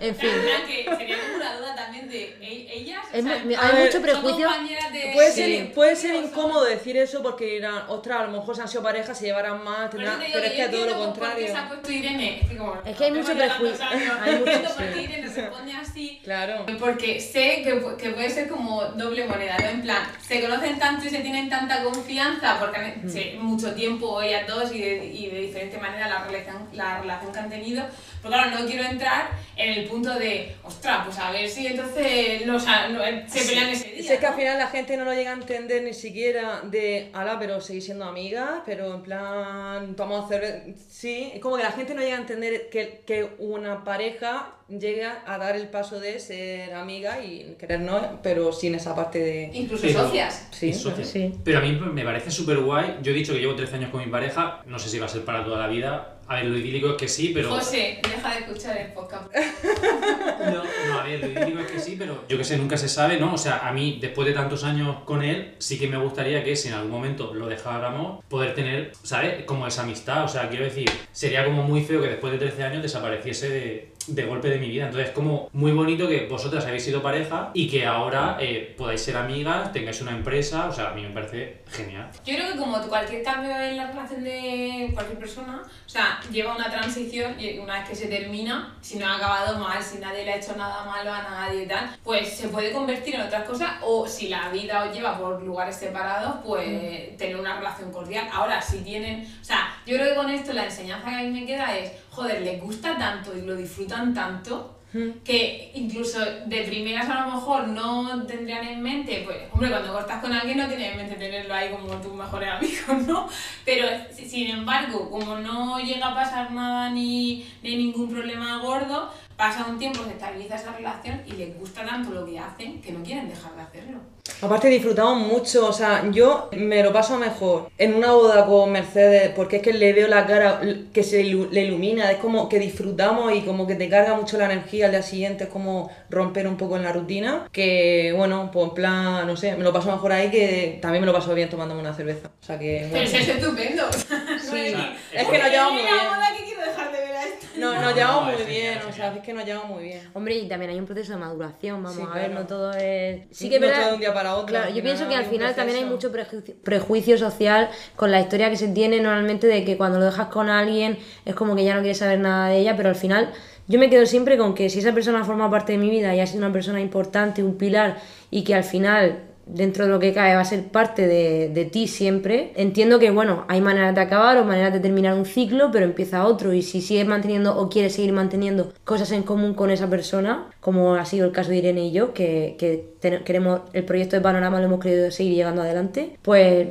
En fin. Plan que sería como una duda también de e- ellas. Es o sea, hay plan, mucho prejuicio. de- Puede, Sí. ser, puede ser incómodo decir eso porque dirán, ostras, a lo mejor se han sido pareja, se llevarán más, digo pero es que todo lo entiendo por qué contrario. se ha puesto Irene. Es que, como, Es que hay mucho prejuicio. Hay mucho- entiendo por qué sí. Irene se pone así. Claro. Porque sé que, que puede ser como doble moneda, ¿no? En plan, se conocen tanto y se tienen tanta confianza porque han Mm. sí, mucho tiempo ellas dos y de, y de diferente manera la relación, la relación que han tenido. Pero claro, no quiero entrar en el punto de, ostras, pues a ver si entonces no, eh, se pelean ese día. Si es que al ¿no? final la gente no lo llega a entender ni siquiera de, ala, pero seguís siendo amigas, pero en plan, vamos a hacer... Sí, es como que la gente no llega a entender que, que una pareja llega a dar el paso de ser amiga y querernos, pero sin esa parte de... Incluso Pero- socias. Sí, y socias. sí. Pero a mí me parece súper guay. Yo he dicho que llevo 13 años con mi pareja. No sé si va a ser para toda la vida. A ver, lo idílico es que sí, pero. José, deja de escuchar el podcast. No, no, a ver, lo idílico es que sí, pero yo que sé, nunca se sabe, ¿no? O sea, a mí, después de tantos años con él, sí que me gustaría que si en algún momento lo dejáramos, poder tener, ¿sabes? Como esa amistad. O sea, quiero decir, sería como muy feo que después de 13 años desapareciese de, de golpe de mi vida. Entonces, como muy bonito que vosotras habéis sido pareja y que ahora eh, podáis ser amigas, tengáis una empresa. O sea, a mí me parece genial. Yo creo que como cualquier cambio en la relación de cualquier persona, o sea, lleva una transición y una vez que se termina, si no ha acabado mal, si nadie le ha hecho nada malo a nadie y tal, pues se puede convertir en otras cosas o si la vida os lleva por lugares separados, pues tener una relación cordial. Ahora, si tienen, o sea, yo creo que con esto la enseñanza que a mí me queda es, joder, les gusta tanto y lo disfrutan tanto que incluso de primeras a lo mejor no tendrían en mente, pues, hombre, cuando cortas con alguien no tienes en mente tenerlo ahí como tus mejores amigos, ¿no? Pero si- sin embargo, como no llega a pasar nada ni, ni ningún problema gordo, pasa un tiempo, se estabiliza esa relación y les gusta tanto lo que hacen que no quieren dejar de hacerlo. Aparte disfrutamos mucho, o sea, yo me lo paso mejor en una boda con Mercedes porque es que le veo la cara que se ilu- le ilumina, es como que disfrutamos y como que te carga mucho la energía al día siguiente, es como romper un poco en la rutina, que bueno, pues en plan, no sé, me lo paso mejor ahí que también me lo paso bien tomándome una cerveza, o sea que... Pero bueno. eso es estupendo. Sí. No es- O sea, Es que nos llevamos muy bien. No, No, nos llevamos no, muy bien, o sea, es que nos llevamos muy bien. Hombre, y también hay un proceso de maduración, vamos Sí, a ver, claro. no todo es... Sí que es No verdad... todo de un día para otro, Claro, al yo pienso que al un final también hay proceso. mucho prejuicio, prejuicio social con la historia que se tiene normalmente de que cuando lo dejas con alguien es como que ya no quieres saber nada de ella, pero al final yo me quedo siempre con que si esa persona forma parte de mi vida y ha sido una persona importante, un pilar y que al final dentro de lo que cae va a ser parte de, de ti siempre. Entiendo que, bueno, hay maneras de acabar o maneras de terminar un ciclo, pero empieza otro. Y si sigues manteniendo o quieres seguir manteniendo cosas en común con esa persona, como ha sido el caso de Irene y yo, que, que queremos el proyecto de Panorama lo hemos querido seguir llegando adelante, pues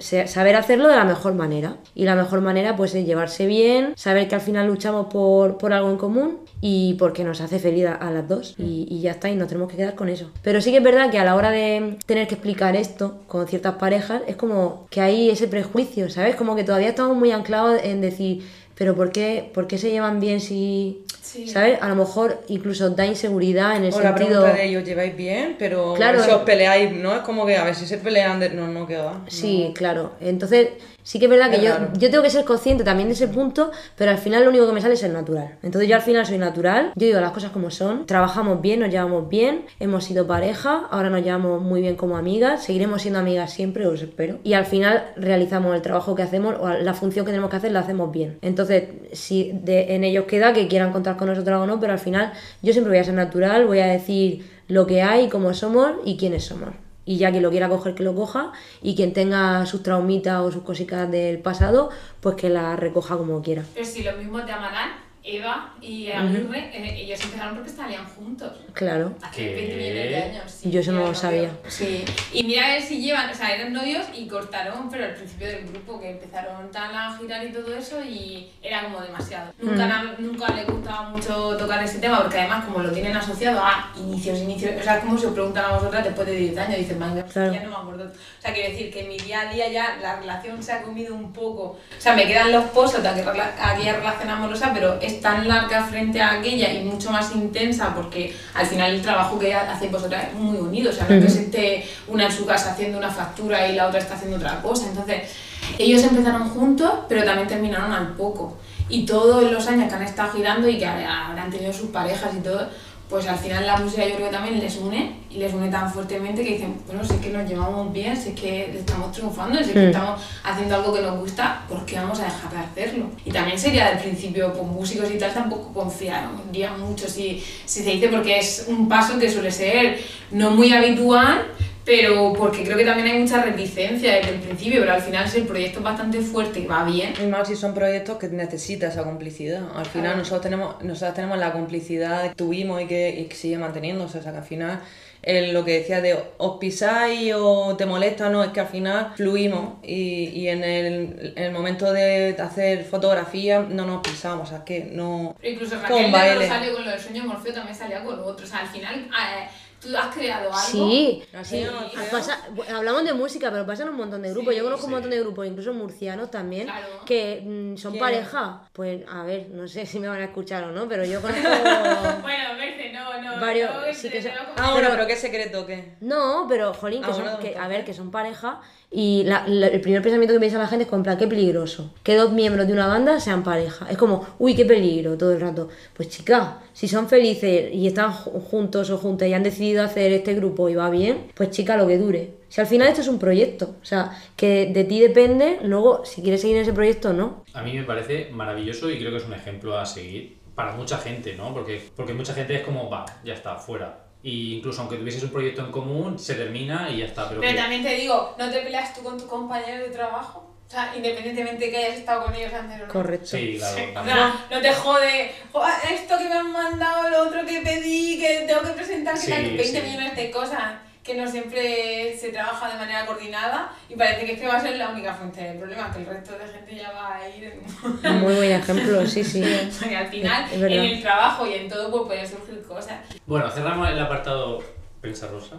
saber hacerlo de la mejor manera. Y la mejor manera, pues, es llevarse bien, saber que al final luchamos por, por algo en común y porque nos hace feliz a, a las dos. Y, y ya está, y nos tenemos que quedar con eso. Pero sí que es verdad que a la hora de tener que explicar esto con ciertas parejas, es como que hay ese prejuicio, ¿sabes? Como que todavía estamos muy anclados en decir, pero ¿por qué, por qué se llevan bien si... Sí. ¿Sabes? A lo mejor incluso da inseguridad en el O la sentido... pregunta de ellos lleváis bien, pero Claro. si os peleáis, ¿no? Es como que a ver si se pelean, de... no, no, que va. Sí, claro. Entonces, sí que es verdad que yo, yo tengo que ser consciente también de ese punto, pero al final lo único que me sale es ser natural. Entonces yo al final soy natural, yo digo las cosas como son, trabajamos bien, nos llevamos bien, hemos sido pareja, ahora nos llevamos muy bien como amigas, seguiremos siendo amigas siempre, os espero. Y al final realizamos el trabajo que hacemos o la función que tenemos que hacer la hacemos bien. Entonces, si de- en ellos queda que quieran contar con nosotros o no, pero al final yo siempre voy a ser natural, voy a decir lo que hay, cómo somos y quiénes somos. Y ya quien lo quiera coger, que lo coja. Y quien tenga sus traumitas o sus cositas del pasado, pues que las recoja como quiera. Pero si los mismos te amarán, Eva y Aguirre, eh, ellos empezaron porque salían juntos. Claro. Hace ¿Qué? 20 millones de años. sí, Yo eso no lo sabía. Sí. Y mira a ver si llevan, o sea, eran novios y cortaron, pero al principio del grupo que empezaron tal a girar y todo eso y era como demasiado. Nunca, Mm. na- nunca le gustaba mucho tocar ese tema porque además como lo tienen asociado a inicios, inicios, o sea, como se os preguntan a vosotras después de 10 años, dicen, Claro. ya no me acuerdo. O sea, quiero decir que en mi día a día ya la relación se ha comido un poco, o sea, me quedan los pozos de aquella, aquella relación amorosa, pero es tan larga frente a aquella y mucho más intensa porque al final el trabajo que hacéis vosotras es muy unido, o sea, no que se esté una en su casa haciendo una factura y la otra está haciendo otra cosa, entonces ellos empezaron juntos, pero también terminaron al poco. Y todos los años que han estado girando y que habrán tenido sus parejas y todo, pues al final la música yo creo que también les une y les une tan fuertemente que dicen, bueno, si es que nos llevamos bien, si es que estamos triunfando, si es que Mm. estamos haciendo algo que nos gusta, ¿por qué vamos a dejar de hacerlo? Y también sería del principio, con músicos y tal, tampoco confiaría mucho si, si se dice, porque es un paso que suele ser no muy habitual, pero porque creo que también hay mucha reticencia desde el principio, pero al final si el proyecto es bastante fuerte y va bien, Y más si son proyectos que necesitan esa complicidad. Al final Claro. nosotros tenemos nosotros tenemos la complicidad que tuvimos y que, y que sigue manteniéndose. O sea que al final el- lo que decía de os pisáis o te molesta, no, es que al final fluimos y, y en, el, en el momento de hacer fotografía no nos pisamos. O sea que no... Pero incluso Con Raquel no baile. salió con lo del sueño Morfeo, también salía con lo otro. O sea, al final eh, tú has creado algo. Sí, no. Pasa- hablamos de música, pero pasan un montón de grupos. Sí, Yo conozco un montón de grupos, incluso murcianos también, Claro. que mm, son ¿Quién? pareja. Pues a ver, no sé si me van a escuchar o no, pero yo conozco. Bueno, Merce, no, no. Varios- no, sí que te- son- te lo Ah, bueno, Pero- pero qué secreto, ¿qué? No, pero jolín, que Ah, son, que, a ver, que son pareja y la- el primer pensamiento que piensa la gente es como, qué peligroso. Que dos miembros de una banda sean pareja. Es como, uy, qué peligro todo el rato. Pues chica, si son felices y están ju- juntos o juntas y han decidido hacer este grupo y va bien, pues chica, lo que dure. Si al final esto es un proyecto, o sea, que de ti depende, luego si quieres seguir en ese proyecto o no. A mí me parece maravilloso y creo que es un ejemplo a seguir para mucha gente, ¿no? Porque, porque mucha gente es como, va, ya está, fuera. Y incluso aunque tuvieses un proyecto en común, se termina y ya está. Pero, Pero que- también te digo, no te peleas tú con tu compañero de trabajo. O sea, independientemente de que hayas estado con ellos antes o no. Correcto. Sí, claro. O también. sea, no te jode, "Joder, esto que me han mandado, lo otro que pedí, que tengo que presentar, que Sí, tal, 20 sí. millones de cosas que no siempre se trabaja de manera coordinada y parece que es que va a ser la única fuente de problemas, que el resto de gente ya va a ir en... Muy buen ejemplo, sí, sí. y al final, Es en el trabajo y en todo, pues pueden surgir cosas. Bueno, cerramos el apartado Prensa Rosa.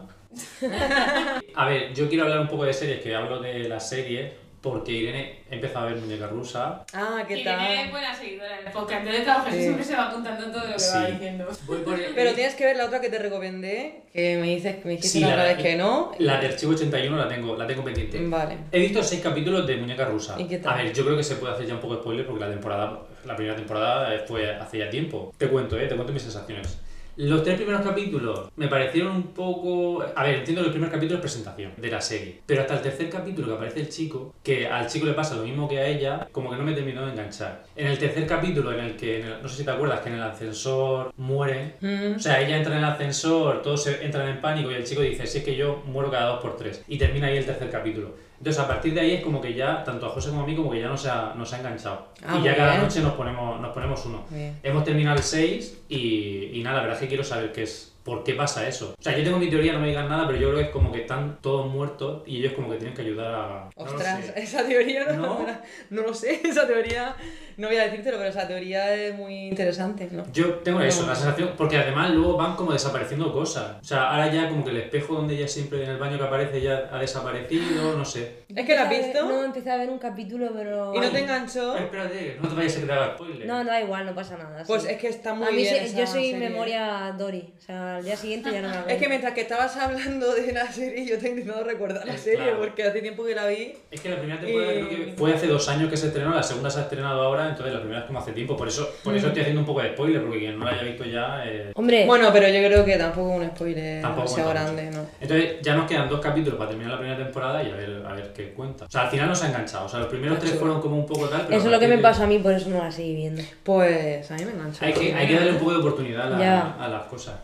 A ver, yo quiero hablar un poco de series, que hablo de las series, porque Irene empezó a ver Muñeca Rusa. Ah, ¿qué y tiene tal? buena seguidora en el podcast, claro, Jesús Sí. siempre se va contando todo lo que va diciendo. Voy por el- Pero tienes que ver la otra que te recomendé, que me dices me dijiste Sí, la vez que no. La de Archivo 81 la tengo, la tengo pendiente. Vale. He visto seis capítulos de Muñeca Rusa. ¿Y qué tal? A ver, yo creo que se puede hacer ya un poco de spoiler porque la temporada, la primera temporada fue hace ya tiempo. Te cuento, eh, te cuento mis sensaciones. Los tres primeros capítulos me parecieron un poco... A ver, entiendo que el primer capítulo es presentación de la serie, pero hasta el tercer capítulo que aparece el chico, que al chico le pasa lo mismo que a ella, como que no me terminó de enganchar. En el tercer capítulo, en el que, en el- no sé si te acuerdas, que en el ascensor mueren, Mm. o sea, ella entra en el ascensor, todos entran en pánico y el chico dice, si es que yo muero cada dos por tres. Y termina ahí el tercer capítulo. Entonces, a partir de ahí es como que ya, tanto a José como a mí, como que ya nos ha, nos ha enganchado. Ah, y ya cada bien. noche nos ponemos, nos ponemos uno. Bien. Hemos terminado el 6 y, y nada, la verdad es que quiero saber qué es, por qué pasa eso. O sea, yo tengo mi teoría, no me digan nada, pero yo creo que es como que están todos muertos y ellos como que tienen que ayudar a... no lo Ostras, sé. esa teoría no, ¿No? no lo sé, esa teoría, no voy a decírtelo, pero esa teoría es muy interesante, ¿no? Yo tengo eso, No. la sensación, porque además luego van como desapareciendo cosas. O sea, ahora ya como que el espejo donde ella siempre en el baño que aparece ya ha desaparecido, no sé. ¿Es que la has visto? No, empecé a ver un capítulo, pero... ¿Y no te enganchó? Espérate, no te vayas a que te haga spoiler. No, no da igual, no pasa nada. Pues sí. es que está muy a mí bien sí- esa yo soy serie. memoria Dory, o sea, al día siguiente ya no me acuerdo. Es que mientras que estabas hablando de la serie, yo te he intentado recordar la serie, claro. porque hace tiempo que la vi. Es que la primera temporada Y- creo que fue hace dos años que se estrenó, la segunda se ha estrenado ahora, entonces la primera es como hace tiempo. Por eso, por eso estoy haciendo un poco de spoiler, porque quien no la haya visto ya... eh, Hombre, Bueno, pero yo creo que tampoco un spoiler Tampoco demasiado grande, ¿no? Entonces ya nos quedan dos capítulos para terminar la primera temporada y a ver, a ver qué cuenta. O sea, al final nos ha enganchado. O sea, los primeros tres fueron como un poco tal, pero eso es lo que me pasó a mí, por eso no la seguí viendo. Pues a mí me enganchó. Hay que, hay que darle un poco de oportunidad la- a las cosas.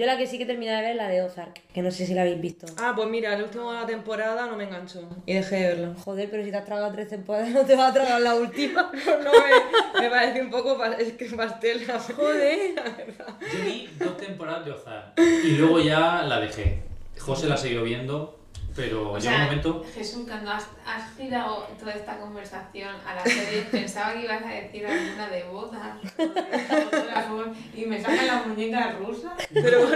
Yo la que sí que terminé de ver es la de Ozark, que no sé si la habéis visto. Ah, pues mira, la última temporada no me enganchó y dejé de verla. Joder, pero si te has tragado tres temporadas, no te vas a tragar la última. No, me, me parece un poco pa- es que pastel. la Joder. Yo vi dos temporadas de Ozark y luego ya la dejé. José la siguió viendo, pero O llega sea, un momento. Jesús, cuando has, has girado toda esta conversación a la serie, pensaba que ibas a decir alguna de bodas, o fotógrafos, y me sacan las muñecas rusas. Pero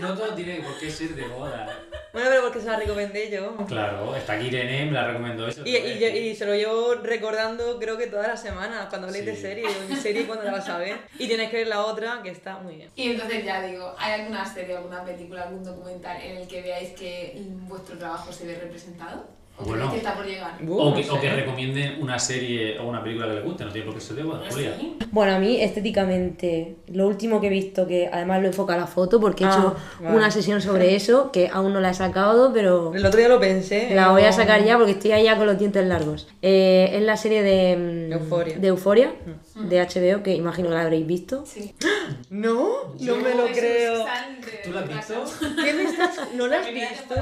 No todo tiene por qué ser de boda. bueno, pero porque se la recomendé yo. Claro, está aquí Irene, me la recomendó eso. Y, y, yo- y se lo llevo recordando creo que todas las semanas cuando habléis de serie, mi serie cuando la vas a ver. Y tienes que ver la otra que está muy bien. Y entonces ya digo, ¿hay alguna serie, alguna película, algún documental en el que veáis que vuestro trabajo se ve representado? ¿O Bueno. que está por llegar? Uh, O no que, o sé. que recomienden una serie o una película que les guste, no tiene por qué ser de Julia. Sí. Bueno, a mí estéticamente, lo último que he visto, que además lo enfoca a la foto, porque he Ah, hecho vale. una sesión sobre eso, que aún no la he sacado, pero El otro día lo pensé. la voy a sacar ya porque estoy ya con los dientes largos. Eh, es la serie de mm, Euphoria. de Euforia, de HBO, que imagino que la habréis visto. Sí. No, no me lo creo. ¿Tú la has visto? ¿Qué me estás.? ¿No la has visto?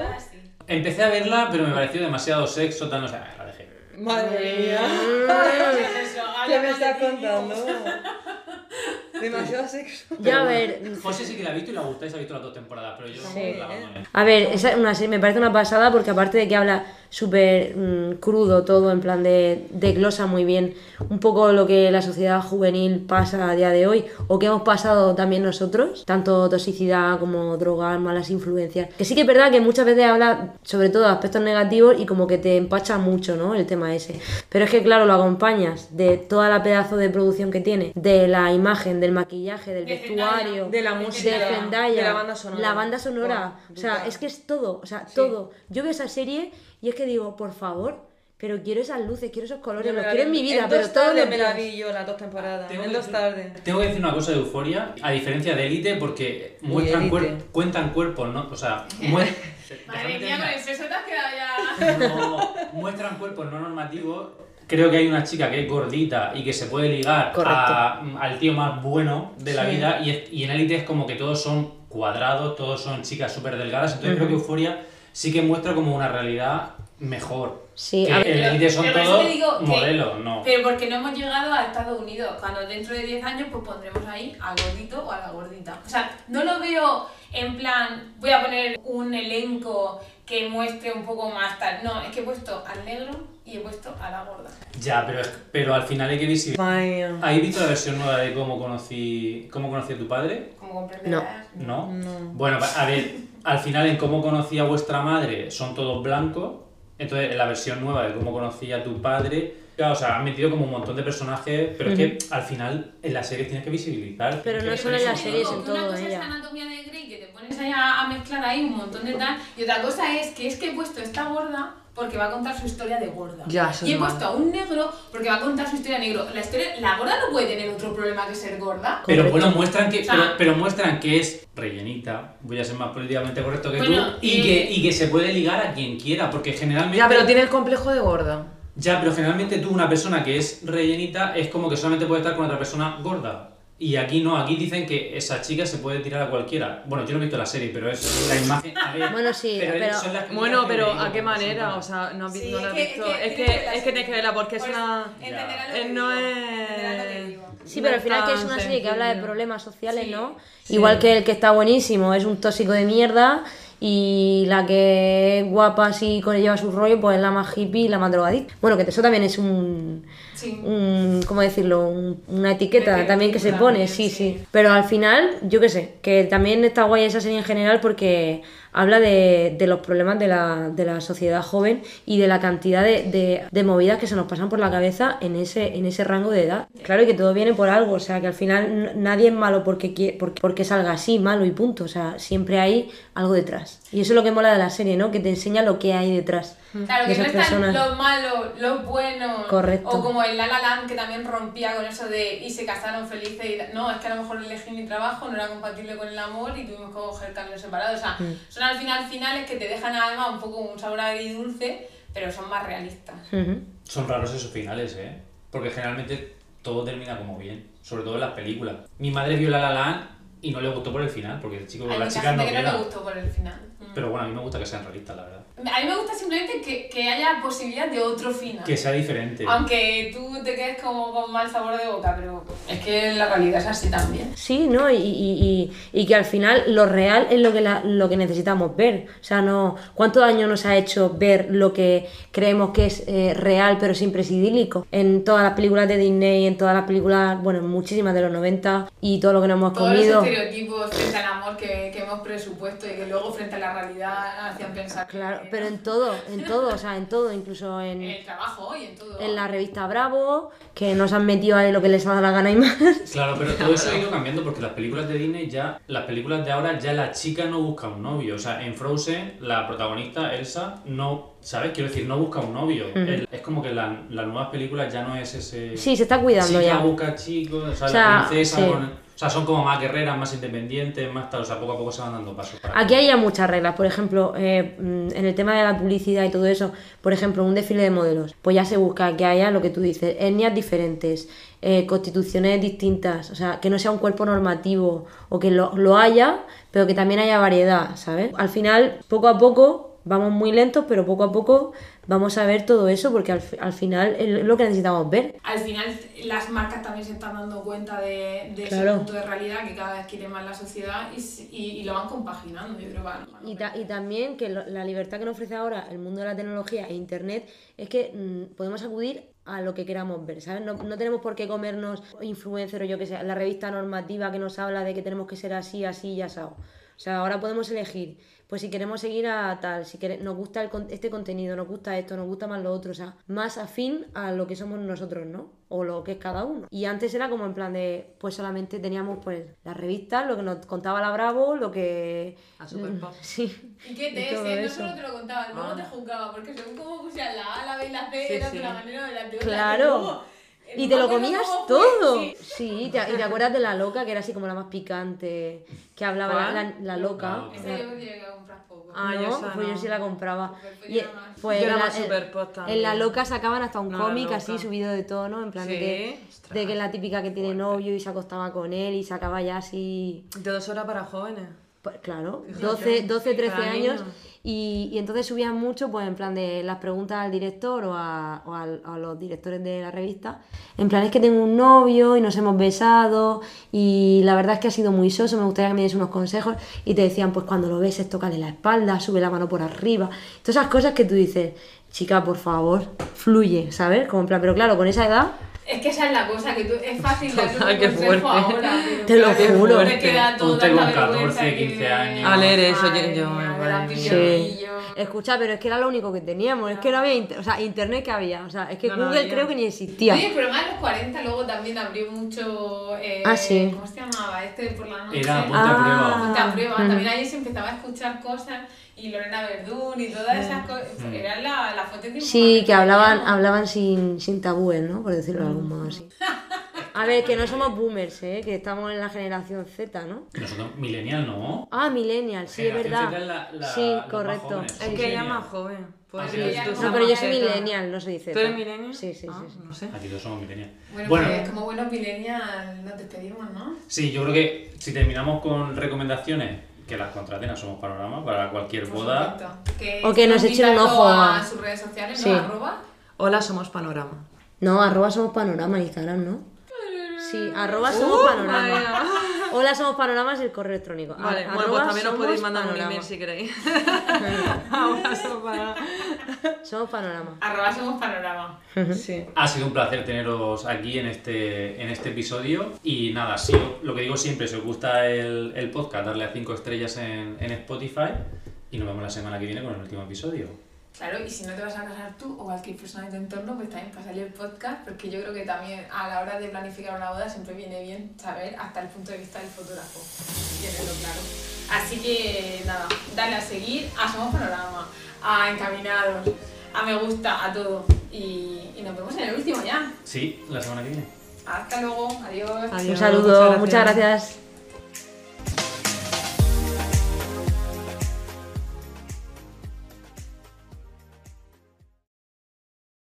Empecé a verla, pero me pareció demasiado sexo, tal, no sé, la dejé. Madre mía. Eso, ¿Qué me ¿no? contando? Demasiado sexo. Ya a ver, José sí que la ha visto y le ha gustado y se ha visto las dos temporadas, pero yo Sí. la. A ver, esa es una serie, me parece una pasada porque aparte de que habla súper mm, crudo todo, en plan de, de glosa muy bien un poco lo que la sociedad juvenil pasa a día de hoy o que hemos pasado también nosotros, tanto toxicidad como drogas, malas influencias. Que sí que es verdad que muchas veces habla sobre todo de aspectos negativos y como que te empacha mucho, ¿no? El tema ese. Pero es que claro, lo acompañas de toda la pedazo de producción que tiene, de la imagen, del maquillaje, del De vestuario, De la música, de Zendaya, de la banda sonora. la banda sonora, Buah, o sea, brutal. es que es todo, o sea, todo. Yo veo esa serie y es que digo, por favor, pero quiero esas luces, quiero esos colores, los quiero en mi vida, en pero dos todos tardes los me la vi yo las dos temporadas. Tengo en que dos decir- tardes. Tengo que decir una cosa de Euforia, a diferencia de Elite, porque muestran Elite. cuer- cuentan cuerpos, ¿no? O sea, Madre mía, con terminar. el sexo te has quedado ya. No, muestran cuerpos no normativos. Creo que hay una chica que es gordita y que se puede ligar a- al tío más bueno de la Sí. vida y, es- y en Elite es como que todos son cuadrados, todos son chicas súper delgadas, entonces creo que Euforia sí que muestra como una realidad mejor. Sí, que en Elite son todos modelos, no. Pero porque no hemos llegado a Estados Unidos. Cuando dentro de 10 años, pues pondremos ahí al gordito o a la gordita. O sea, no lo veo en plan, voy a poner un elenco que muestre un poco más tal. No, es que he puesto al negro y he puesto a la gorda. Ya, pero, es- pero al final hay que visibilizar. ¿Habéis visto la versión nueva de cómo conocí, cómo conocí a tu padre? Como comprenderás. ¿No? No. Bueno, a ver, al final en cómo conocí a vuestra madre son todos blancos. Entonces, en la versión nueva de cómo conocí a tu padre, o sea, han metido como un montón de personajes, pero es que al final en la serie tienes que visibilizar. Pero no solo en las series, en que una todo, cosa ella. es anatomía de pones ahí a, a mezclar ahí un montón de tal. Y otra cosa es que es que he puesto esta gorda porque va a contar su historia de gorda. Ya, eso y he es puesto a un negro porque va a contar su historia de negro. La, historia, la gorda no puede tener otro problema que ser gorda. Pero bueno, muestran que, O sea- pero, pero muestran que es rellenita, voy a ser más políticamente correcto que Bueno, tú, y, eh, que, y que se puede ligar a quien quiera, porque generalmente... Ya, pero tiene el complejo de gorda. Ya, pero generalmente tú, una persona que es rellenita, es como que solamente puede estar con otra persona gorda. Y aquí no, aquí dicen que esa chica se puede tirar a cualquiera. Bueno, yo no he visto la serie, pero es la imagen. A ver, Bueno, sí, pero- son las Bueno, pero ¿a qué manera? O sea, no, has vi- Sí, no lo es has visto. es que Es que, tienes que ver la es que tienes que verla porque es Pues, una. entenderás lo Eh, que no digo. es-. Sí, pero al final que es una serie que habla de problemas sociales, Sí. ¿no? Igual que el que está buenísimo es un tóxico de mierda y la que es guapa así con lleva su rollo pues es la más hippie y la más drogadicta. Bueno, que eso también es un, Sí. un ¿cómo decirlo? Un- una etiqueta también que se también, pone, sí, sí. sí. Pero al final, yo qué sé, que también está guay esa serie en general porque habla de, de los problemas de la, de la sociedad joven y de la cantidad de, de- de movidas que se nos pasan por la cabeza en ese, en ese rango de edad. Claro y que todo viene por algo, o sea, que al final nadie es malo porque, porque, porque salga así, malo y punto, o sea, siempre hay algo detrás. Y eso es lo que mola de la serie, ¿no? Que te enseña lo que hay detrás. Claro, de que no esas están personas. los malos, los buenos. Correcto. O como el La La Land que también rompía con eso de y se casaron felices y no, es que a lo mejor elegí mi trabajo, no era compatible con el amor y tuvimos que coger caminos separados. O sea, Mm. son al final finales que te dejan además un poco un sabor agridulce, pero son más realistas. Son raros esos finales, ¿eh? Porque generalmente todo termina como bien, sobre todo en las películas. Mi madre vio La La Land y no le gustó por el final, porque el chico con la chica gente no que no le gustó por el final. Pero bueno, a mí me gusta que sean realistas, la verdad. A mí me gusta simplemente que, que haya posibilidad de otro final. Que sea diferente. Aunque tú te quedes como con mal sabor de boca, pero es que la realidad es así también. Sí, ¿no? Y, y- y- y que al final lo real es lo que, la- lo que necesitamos ver. O sea, no ¿cuánto daño nos ha hecho ver lo que creemos que es eh, real pero siempre es idílico? En todas las películas de Disney, en todas las películas, bueno, en muchísimas de los 90 y todo lo que nos hemos Todos comido. los estereotipos frente al amor que, que hemos presupuesto y que luego frente a la realidad hacían pensar Claro, pero en todo, en todo, o sea, en todo, incluso en en, el trabajo y en todo. en la revista Bravo, que nos han metido ahí lo que les ha dado la gana y más. Claro, pero todo eso ha ido cambiando porque las películas de Disney ya, las películas de ahora ya la chica no busca un novio. O sea, en Frozen la protagonista, Elsa, no, ¿sabes? Quiero decir, no busca un novio. El- es como que la- las nuevas películas ya no es ese... Sí, se está cuidando chica ya. busca chicos, o sea, O sea, la princesa sí. con- O sea, son como más guerreras, más independientes, más tal. O sea, poco a poco se van dando pasos para Aquí hay ya muchas reglas, por ejemplo, eh, mm, en el tema de la publicidad y todo eso, por ejemplo, un desfile de modelos, pues ya se busca que haya lo que tú dices, etnias diferentes, eh, constituciones distintas, o sea, que no sea un cuerpo normativo o que lo, lo haya, pero que también haya variedad, ¿sabes? Al final, poco a poco, vamos muy lentos, pero poco a poco vamos a ver todo eso porque al, al final es lo que necesitamos ver. Al final las marcas también se están dando cuenta de, de ese punto de realidad que cada vez quiere más la sociedad y, y, y lo van compaginando, yo creo van- van Y, ta- y también que lo- la libertad que nos ofrece ahora el mundo de la tecnología e internet es que mm, podemos acudir a lo que queramos ver, ¿sabes? No, no tenemos por qué comernos influencer o yo que sé, la revista normativa que nos habla de que tenemos que ser así, así y asado. O sea, ahora podemos elegir, pues si queremos seguir a tal, si quere- nos gusta el este contenido, nos gusta esto, nos gusta más lo otro, o sea, más afín a lo que somos nosotros, ¿no? O lo que es cada uno. Y antes era como en plan de, pues solamente teníamos pues las revistas, lo que nos contaba la Bravo, lo que... A Superpop. Sí. Y que Y te ese, no solo te lo contaba, luego Ah. te juzgaba, porque según cómo pusieras la A, la B y la C, Sí, era sí. de la manera de la teoría. Claro. Y te lo comías todo. sí. Sí, te- y te acuerdas de la loca, que era así como la más picante, que hablaba la, ¿Cuál? la- la loca. Loca. Esa yo llegué a comprar poco. Ah, no, yo esa pues yo sí la compraba. Superpop Y, pues Yo era en la- más en- la loca sacaban hasta un No, cómic así subido de tono, en plan de, que, de que la típica que tiene novio y se acostaba con él y sacaba ya así De dos horas para jóvenes. pues, claro, Fíjate. 12, 12 13 Para años. Y, entonces subían mucho, pues en plan de las preguntas al director o, a, o a los directores de la revista. En plan, es que tengo un novio y nos hemos besado y la verdad es que ha sido muy soso, me gustaría que me diese unos consejos. Y te decían, pues cuando lo beses, tócale la espalda, sube la mano por arriba. Todas esas cosas que tú dices, chica, por favor, fluye, ¿sabes? Como en plan, pero claro, con esa edad Es que esa es la cosa, que tú, es fácil dar un qué consejo fuerte. ahora. pero Te lo claro, juro. te queda toda con vergüenza 14, que 15 de- años. A leer eso, Madre yo- yo- mía, madre de. Escucha, pero es que era lo único que teníamos, es que no había, inter- o sea, internet que había, o sea, es que No, no Google había. creo que ni existía. Oye, pero más en los 40 luego también abrió mucho... eh, Ah, sí. ¿Cómo se llamaba? Este por la noche. Era ponte Ah. a prueba. Ponte a prueba. Mm. También ahí se empezaba a escuchar cosas y Lorena Verdún y todas esas cosas. Mm. Eran la, la fuente de Sí, que hablaban, hablaban sin, sin tabúes, ¿no? Por decirlo de algún modo así. A ver, que no somos boomers, ¿eh? Que estamos en la generación Z, ¿no? Nosotros, millennial no. Ah, millennial, sí, es verdad. Z es la- la- sí, los más correcto. jóvenes. Sí, Es sí. que ella es Millennial. más joven. Pues Ah, sí, sí, no. Pero yo soy millennial, no soy Z. ¿Tú eres millennial? Sí, sí, Ah, sí, sí. No sé. Aquí todos somos millennial. Bueno, Bueno, pues como buenos millennials nos despedimos, ¿no? sí, yo creo que si terminamos con recomendaciones, que las contraten a Somos Panorama para cualquier Por boda. Que O que nos echen un ojo a a- sus redes sociales, Sí. ¿no? Arroba. Hola, somos Panorama. No, arroba somos panorama en Instagram, ¿no? Sí, arroba somos Uh, panorama. Hola, somos panorama es el correo electrónico. Vale, bueno, pues también somos podéis mandar un panorama. email si queréis. Ahora somos Panorama. Somos panorama. Arroba somos panorama. Sí. Ha sido un placer teneros aquí en este, en este episodio. Y nada, si lo que digo siempre, si os gusta el, el podcast, darle a 5 estrellas en, en Spotify. Y nos vemos la semana que viene con el último episodio. Claro, y si no te vas a casar tú o cualquier persona de tu entorno, pues también para salir el podcast, porque yo creo que también a la hora de planificar una boda siempre viene bien saber hasta el punto de vista del fotógrafo, tenerlo claro. Así que nada, dale a seguir, a Somos Panorama, a Encaminados, a Me Gusta, a todo. Y, y nos vemos en el último ya. Sí, la semana que viene. Hasta luego, adiós. Adiós, Un saludo, muchas muchas gracias.